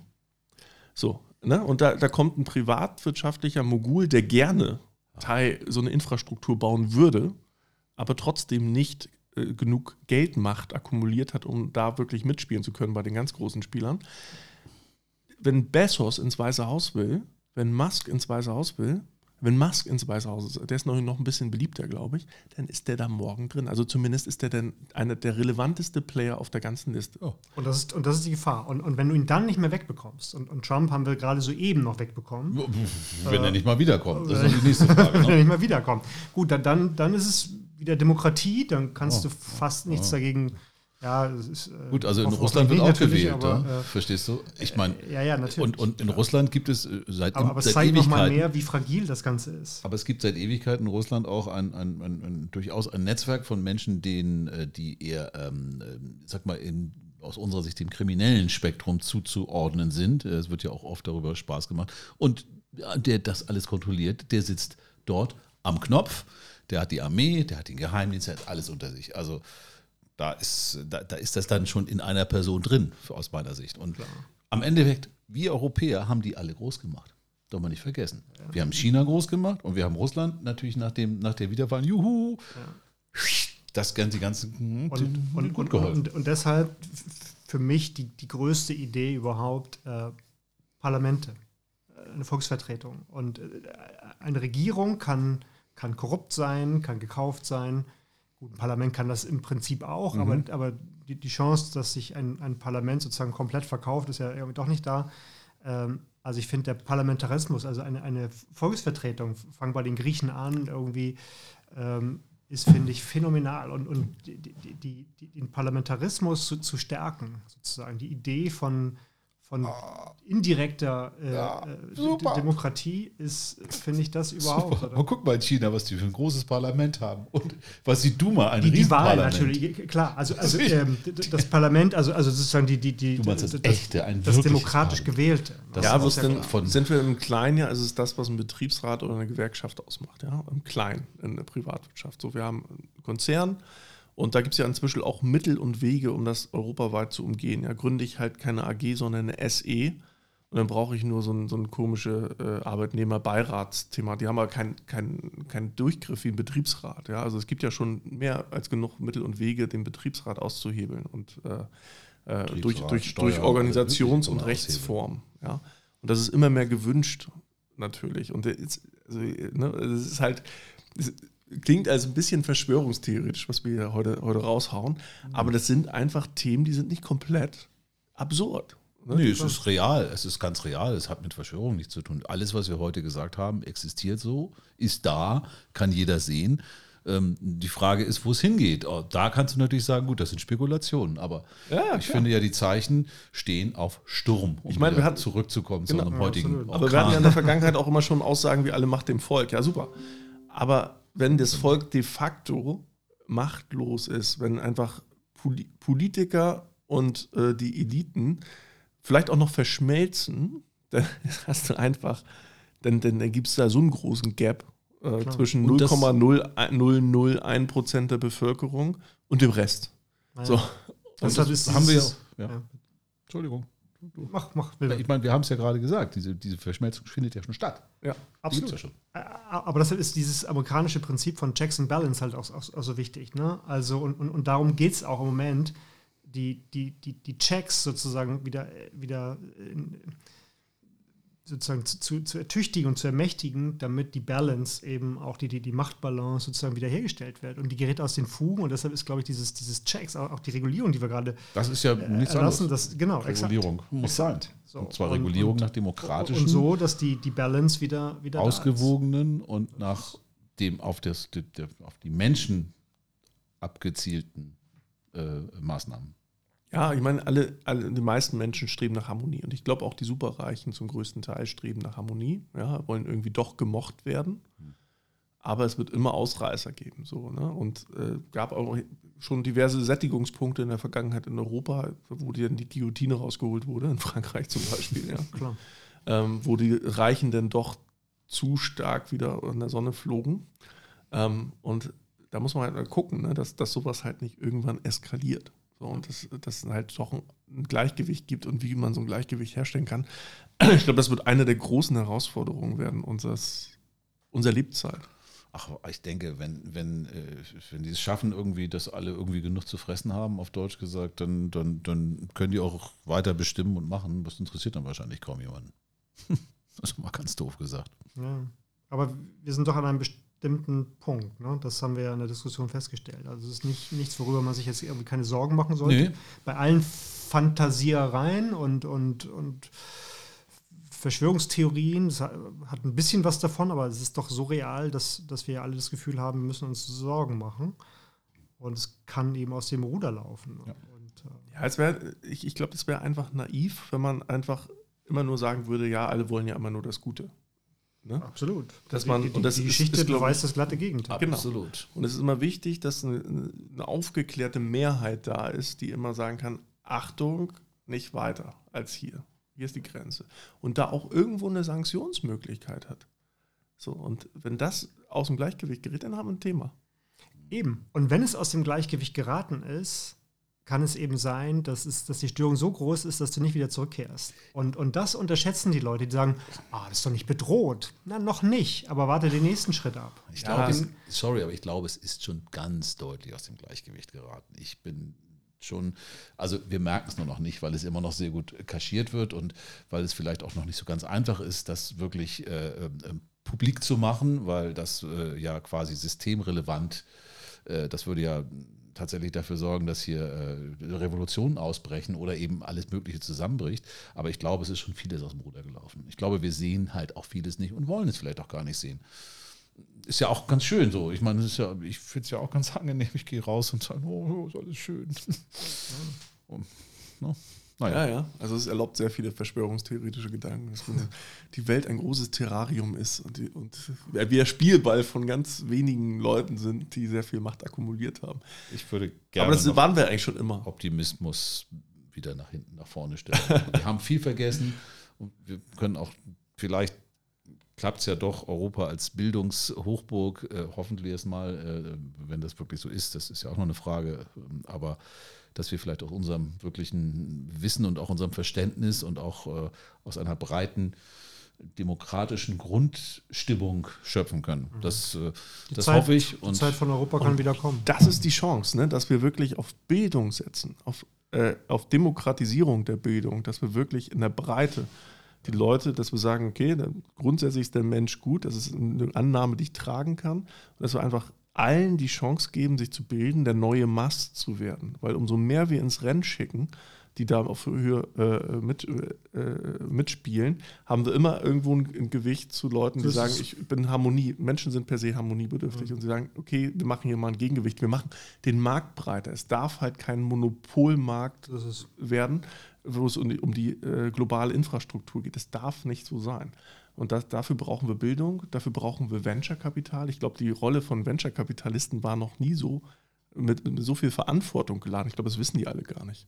So, ne? Und da, da kommt ein privatwirtschaftlicher Mogul, der gerne Teil so eine Infrastruktur bauen würde, aber trotzdem nicht äh, genug Geldmacht akkumuliert hat, um da wirklich mitspielen zu können bei den ganz großen Spielern. Wenn Bezos ins Weiße Haus will, wenn Musk ins Weiße Haus will, wenn Musk ins Weiße Haus ist, der ist noch, noch ein bisschen beliebter, glaube ich, dann ist der da morgen drin. Also zumindest ist der dann einer der relevanteste Player auf der ganzen Liste. Oh. Und das ist, und das ist die Gefahr. Und, und wenn du ihn dann nicht mehr wegbekommst, und, und Trump haben wir gerade soeben noch wegbekommen, Wenn er nicht mal wiederkommt. Das ist die nächste Frage. wenn er Ne? nicht mehr wiederkommt. Gut, dann, dann, dann ist es wieder Demokratie, dann kannst Oh. du fast nichts dagegen. Ja, ist, äh, Gut, also in Russland wird auch gewählt. aber, ja? äh, Verstehst du? Ich meine, ja, ja, natürlich. und, und in Russland gibt es äh, seit, aber, aber es seit zeigt nochmal Ewigkeiten. mehr, wie fragil das Ganze ist. Aber es gibt seit Ewigkeiten in Russland auch ein, ein, ein, ein durchaus ein Netzwerk von Menschen, denen, äh, die eher, ähm, sag mal, in, aus unserer Sicht dem kriminellen Spektrum zuzuordnen sind. Äh, Es wird ja auch oft darüber Spaß gemacht. Und ja, der das alles kontrolliert, der sitzt dort am Knopf. Der hat die Armee, der hat den Geheimdienst, der hat alles unter sich. Also da ist, da, da ist das dann schon in einer Person drin, aus meiner Sicht. Und am Endeffekt, wir Europäer haben die alle groß gemacht. Doch mal nicht vergessen. Wir haben China groß gemacht und wir haben Russland natürlich nach, dem, nach der Wiederwahl, juhu, das ganze, die ganzen Und, und, gut geholfen. und, und deshalb für mich die, die größte Idee überhaupt äh, Parlamente, äh, eine Volksvertretung. Und äh, eine Regierung kann, kann korrupt sein, kann gekauft sein. Gut, ein Parlament kann das im Prinzip auch, Mhm. aber, aber die, die Chance, dass sich ein, ein Parlament sozusagen komplett verkauft, ist ja irgendwie doch nicht da. Ähm, also ich finde, der Parlamentarismus, also eine, eine Volksvertretung, fangen bei den Griechen an, irgendwie ähm, ist, finde ich, phänomenal. Und, und die, die, den Parlamentarismus zu, zu stärken, sozusagen, die Idee von, von indirekter äh, Ja, äh, Demokratie ist, finde ich, das überhaupt. Super. oder? Aber guck mal in China, was die für ein großes Parlament haben. Und was die Duma, ein Die, die Wahl natürlich, klar. Also, also ähm, das Parlament, also, also sozusagen die, die, die Du meinst das das, echte, ein das demokratisch Parlament. gewählte. Das ja, ist ja denn, von- sind wir im Kleinen ja, ist es das, was ein Betriebsrat oder eine Gewerkschaft ausmacht, ja, im Kleinen, in der Privatwirtschaft. So, wir haben einen Konzern und da gibt es ja inzwischen auch Mittel und Wege, um das europaweit zu umgehen. Ja, gründe ich halt keine AG, sondern eine SE und dann brauche ich nur so ein, so ein komische äh, Arbeitnehmerbeiratsthema. Die haben aber keinen kein, kein Durchgriff wie ein Betriebsrat. Ja? Also es gibt ja schon mehr als genug Mittel und Wege, den Betriebsrat auszuhebeln und äh, äh, durch, durch, Steuer, durch Organisations- und Rechtsform. Ja? Und das ist immer mehr gewünscht, natürlich. Und jetzt, also, ne, es ist halt, es klingt als ein bisschen verschwörungstheoretisch, was wir hier heute, heute raushauen, aber das sind einfach Themen, die sind nicht komplett absurd. Ne? Nee, es ist real, es ist ganz real, es hat mit Verschwörung nichts zu tun. Alles, was wir heute gesagt haben, existiert so, ist da, kann jeder sehen. Ähm, die Frage ist, wo es hingeht. Oh, Da kannst du natürlich sagen, gut, das sind Spekulationen, aber Ja, ich klar. finde ja, die Zeichen stehen auf Sturm, um Ich meine, wir hatten- zurückzukommen Genau. zu einem Ja, heutigen. Aber wir hatten ja in der Vergangenheit auch immer schon Aussagen wie alle Macht dem Volk. Ja, super. Aber wenn das Volk de facto machtlos ist, wenn einfach Poli Politiker und äh, die Eliten vielleicht auch noch verschmelzen, dann hast du einfach, dann, dann, dann gibt es da so einen großen Gap äh, zwischen Und das- 0,001% der Bevölkerung und dem Rest. Naja. So. Deshalb das ist haben wir. Ja. ja. Entschuldigung. Mach, mach. Ich meine, wir haben es ja gerade gesagt, diese, diese Verschmelzung findet ja schon statt. Ja. Absolut. ja schon. Aber deshalb ist dieses amerikanische Prinzip von Checks and Balance halt auch, auch, auch so wichtig. Ne? Also, und, und, und darum geht es auch im Moment, die, die, die, die Checks sozusagen wieder, wieder in, sozusagen zu, zu, zu ertüchtigen und zu ermächtigen, damit die Balance eben auch die, die, die Machtbalance sozusagen wiederhergestellt wird. Und die gerät aus den Fugen und deshalb ist, glaube ich, dieses, dieses Checks, auch, auch die Regulierung, die wir gerade Das ist ja äh, nichts erlassen, anderes. das, genau, exakt. Regulierung muss sein. So, und zwar und- Regulierung und- nach demokratischen, Und so, dass die, die Balance wieder, wieder da ist. ausgewogenen und nach dem auf, das, auf die Menschen abgezielten äh, Maßnahmen. Ja, ich meine, alle, alle, die meisten Menschen streben nach Harmonie. Und ich glaube auch die Superreichen zum größten Teil streben nach Harmonie, ja, wollen irgendwie doch gemocht werden. Aber es wird immer Ausreißer geben. So, ne? Und äh, gab auch schon diverse Sättigungspunkte in der Vergangenheit in Europa, wo die dann die Guillotine rausgeholt wurde, in Frankreich zum Beispiel, ja. Klar. ähm, wo die Reichen dann doch zu stark wieder in der Sonne flogen. Ähm, und da muss man halt mal gucken, ne, dass, dass sowas halt nicht irgendwann eskaliert. So, und dass dass es halt doch ein, ein Gleichgewicht gibt und wie man so ein Gleichgewicht herstellen kann. Ich glaube, das wird eine der großen Herausforderungen werden unseres, unserer Lebzeit. Ach, ich denke, wenn, wenn, äh, wenn die es schaffen, irgendwie, dass alle irgendwie genug zu fressen haben, auf Deutsch gesagt, dann, dann, dann können die auch weiter bestimmen und machen. Das interessiert dann wahrscheinlich kaum jemanden. Das ist mal ganz doof gesagt. Ja. Aber wir sind doch an einem bestimmten Punkt. Ne? Das haben wir ja in der Diskussion festgestellt. Also es ist nicht, nichts, worüber man sich jetzt irgendwie keine Sorgen machen sollte. Nee. Bei allen Fantasiereien und, und, und Verschwörungstheorien, das hat ein bisschen was davon, aber es ist doch so real, dass, dass wir alle das Gefühl haben, wir müssen uns Sorgen machen. Und es kann eben aus dem Ruder laufen. Ja. Und, äh, Ja, es wär, ich, ich glaube, das wäre einfach naiv, wenn man einfach immer nur sagen würde, ja, alle wollen ja immer nur das Gute. Ne? absolut. Dass die, man- die, und das die ist- Geschichte ist, ich- beweist das glatte Gegenteil. Genau. Absolut. Und es ist immer wichtig, dass eine, eine aufgeklärte Mehrheit da ist, die immer sagen kann, Achtung, nicht weiter als hier. Hier ist die Grenze. Und da auch irgendwo eine Sanktionsmöglichkeit hat. So, und wenn das aus dem Gleichgewicht gerät, dann haben wir ein Thema. Eben. Und wenn es aus dem Gleichgewicht geraten ist, kann es eben sein, dass, es, dass die Störung so groß ist, dass du nicht wieder zurückkehrst. Und, und das unterschätzen die Leute, die sagen, ah, das ist doch nicht bedroht. Na, noch nicht, aber warte den nächsten Schritt ab. Ich Ja. glaube, es, sorry, aber ich glaube, es ist schon ganz deutlich aus dem Gleichgewicht geraten. Ich bin schon, also wir merken es nur noch nicht, weil es immer noch sehr gut kaschiert wird und weil es vielleicht auch noch nicht so ganz einfach ist, das wirklich äh, äh, publik zu machen, weil das äh, ja quasi systemrelevant, äh, das würde ja tatsächlich dafür sorgen, dass hier äh, Revolutionen ausbrechen oder eben alles Mögliche zusammenbricht. Aber ich glaube, es ist schon vieles aus dem Ruder gelaufen. Ich glaube, wir sehen halt auch vieles nicht und wollen es vielleicht auch gar nicht sehen ist ja auch ganz schön so. Ich meine, ja, ich finde es ja auch ganz angenehm. Ich gehe raus und sage, oh, ist alles schön. Und, ne? Naja, Ja, ja. Also es erlaubt sehr viele verschwörungstheoretische Gedanken, dass die Welt ein großes Terrarium ist und, die, und wir Spielball von ganz wenigen Leuten sind, die sehr viel Macht akkumuliert haben. ich würde gerne Aber das waren wir eigentlich schon immer. Optimismus wieder nach hinten, nach vorne stellen. wir haben viel vergessen und wir können auch, vielleicht klappt es ja doch, Europa als Bildungshochburg, äh, hoffentlich erstmal, äh, wenn das wirklich so ist, das ist ja auch noch eine Frage, ähm, aber dass wir vielleicht aus unserem wirklichen Wissen und auch unserem Verständnis und auch äh, aus einer breiten demokratischen Grundstimmung schöpfen können. Das, äh, das Zeit- hoffe ich. Die Zeit von Europa kann wieder kommen. Das ist die Chance, ne? dass wir wirklich auf Bildung setzen, auf, äh, auf Demokratisierung der Bildung, dass wir wirklich in der Breite die Leute, dass wir sagen, okay, grundsätzlich ist der Mensch gut, das ist eine Annahme, die ich tragen kann, und dass wir einfach allen die Chance geben, sich zu bilden, der neue Mast zu werden. Weil umso mehr wir ins Rennen schicken, die da auf Höhe äh, mit, äh, mitspielen, haben wir immer irgendwo ein, ein Gewicht zu Leuten, die Das sagen, ich bin Harmonie. Menschen sind per se harmoniebedürftig und sie sagen, okay, wir machen hier mal ein Gegengewicht. Wir machen den Markt breiter. Es darf halt kein Monopolmarkt werden, wo es um die, um die äh, globale Infrastruktur geht. Das darf nicht so sein. Und das, dafür brauchen wir Bildung, dafür brauchen wir Venture-Kapital. Ich glaube, die Rolle von Venture-Kapitalisten war noch nie so mit, mit so viel Verantwortung geladen. Ich glaube, das wissen die alle gar nicht.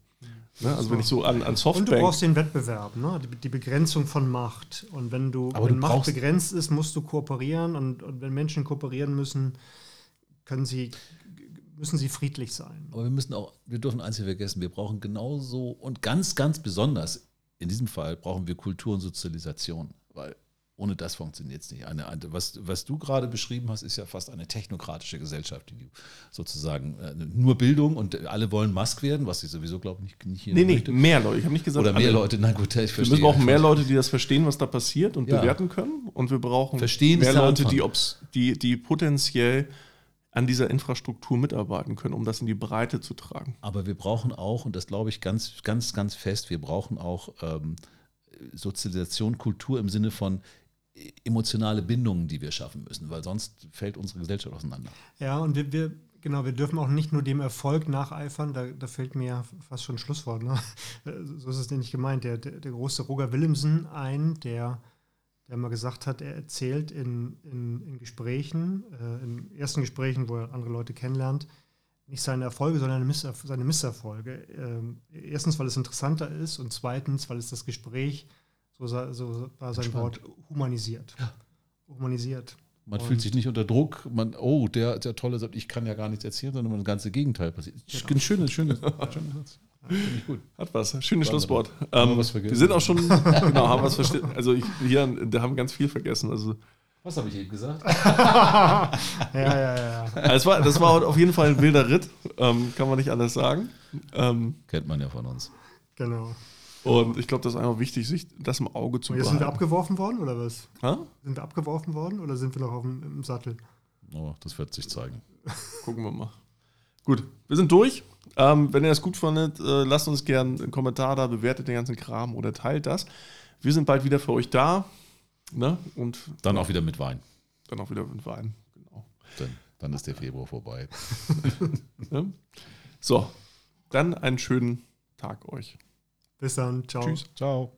Ne? Also wenn ich so an, an Softbank... Und du brauchst den Wettbewerb, ne? die, die Begrenzung von Macht. Und wenn du, Aber wenn du Macht begrenzt ist, musst du kooperieren. Und, und wenn Menschen kooperieren müssen, können sie, müssen sie friedlich sein. Aber wir müssen auch, wir dürfen eins nicht vergessen, wir brauchen genauso und ganz, ganz besonders in diesem Fall brauchen wir Kultur und Sozialisation, weil ohne das funktioniert es nicht. Eine, was, was du gerade beschrieben hast, ist ja fast eine technokratische Gesellschaft, die sozusagen äh, nur Bildung und alle wollen Musk werden, was ich sowieso glaube nicht, nicht hier Nee, nee, möchte. mehr Leute. Ich habe nicht gesagt, Oder mehr alle. Leute, na gut, ich Wir verstehe. müssen auch mehr Leute, die das verstehen, was da passiert und Ja. bewerten können. Und wir brauchen Verstehen mehr Leute, die, die, die potenziell an dieser Infrastruktur mitarbeiten können, um das in die Breite zu tragen. Aber wir brauchen auch, und das glaube ich ganz, ganz, ganz fest, wir brauchen auch ähm, Sozialisation, Kultur im Sinne von emotionale Bindungen, die wir schaffen müssen, weil sonst fällt unsere Gesellschaft auseinander. Ja, und wir, wir, genau, wir dürfen auch nicht nur dem Erfolg nacheifern, da, da fällt mir ja fast schon ein Schlusswort, ne? so ist es nicht gemeint. Der, der, der große Roger Willemsen ein, der, der mal gesagt hat, er erzählt in, in, in Gesprächen, äh, in ersten Gesprächen, wo er andere Leute kennenlernt, nicht seine Erfolge, sondern seine Misserfolge. Ähm, erstens, weil es interessanter ist und zweitens, weil es das Gespräch, so, war sein. Wort, humanisiert. Humanisiert. Man Und- fühlt sich nicht unter Druck, man, oh, der, der Tolle sagt, ich kann ja gar nichts erzählen, sondern das ganze Gegenteil passiert. Genau. Ein schönes, schönes, schönes Satz. Gut. Hat was. Schönes Schlusswort. Haben wir Ähm, was vergessen? wir sind auch schon, genau, haben was verstanden. Also ich, hier, da haben ganz viel vergessen. Also, Was habe ich eben gesagt? Ja, ja, ja. also es war, das war auf jeden Fall ein wilder Ritt, ähm, kann man nicht anders sagen. Ähm, Kennt man ja von uns. Genau. Und ich glaube, das ist einfach wichtig, sich das im Auge zu Und jetzt sind wir behalten. abgeworfen worden oder was? Ha? Sind wir abgeworfen worden oder sind wir noch auf dem im Sattel? Oh, das wird sich zeigen. Gucken wir mal. Gut, wir sind durch. Ähm, wenn ihr das gut fandet, äh, lasst uns gerne einen Kommentar da, bewertet den ganzen Kram oder teilt das. Wir sind bald wieder für euch da. Ne? Und Dann auch wieder mit Wein. dann auch wieder mit Wein. Genau. Dann, dann ist der Februar vorbei. Ne? So, dann einen schönen Tag euch. Bis dann. Ciao. Tschüss. Ciao.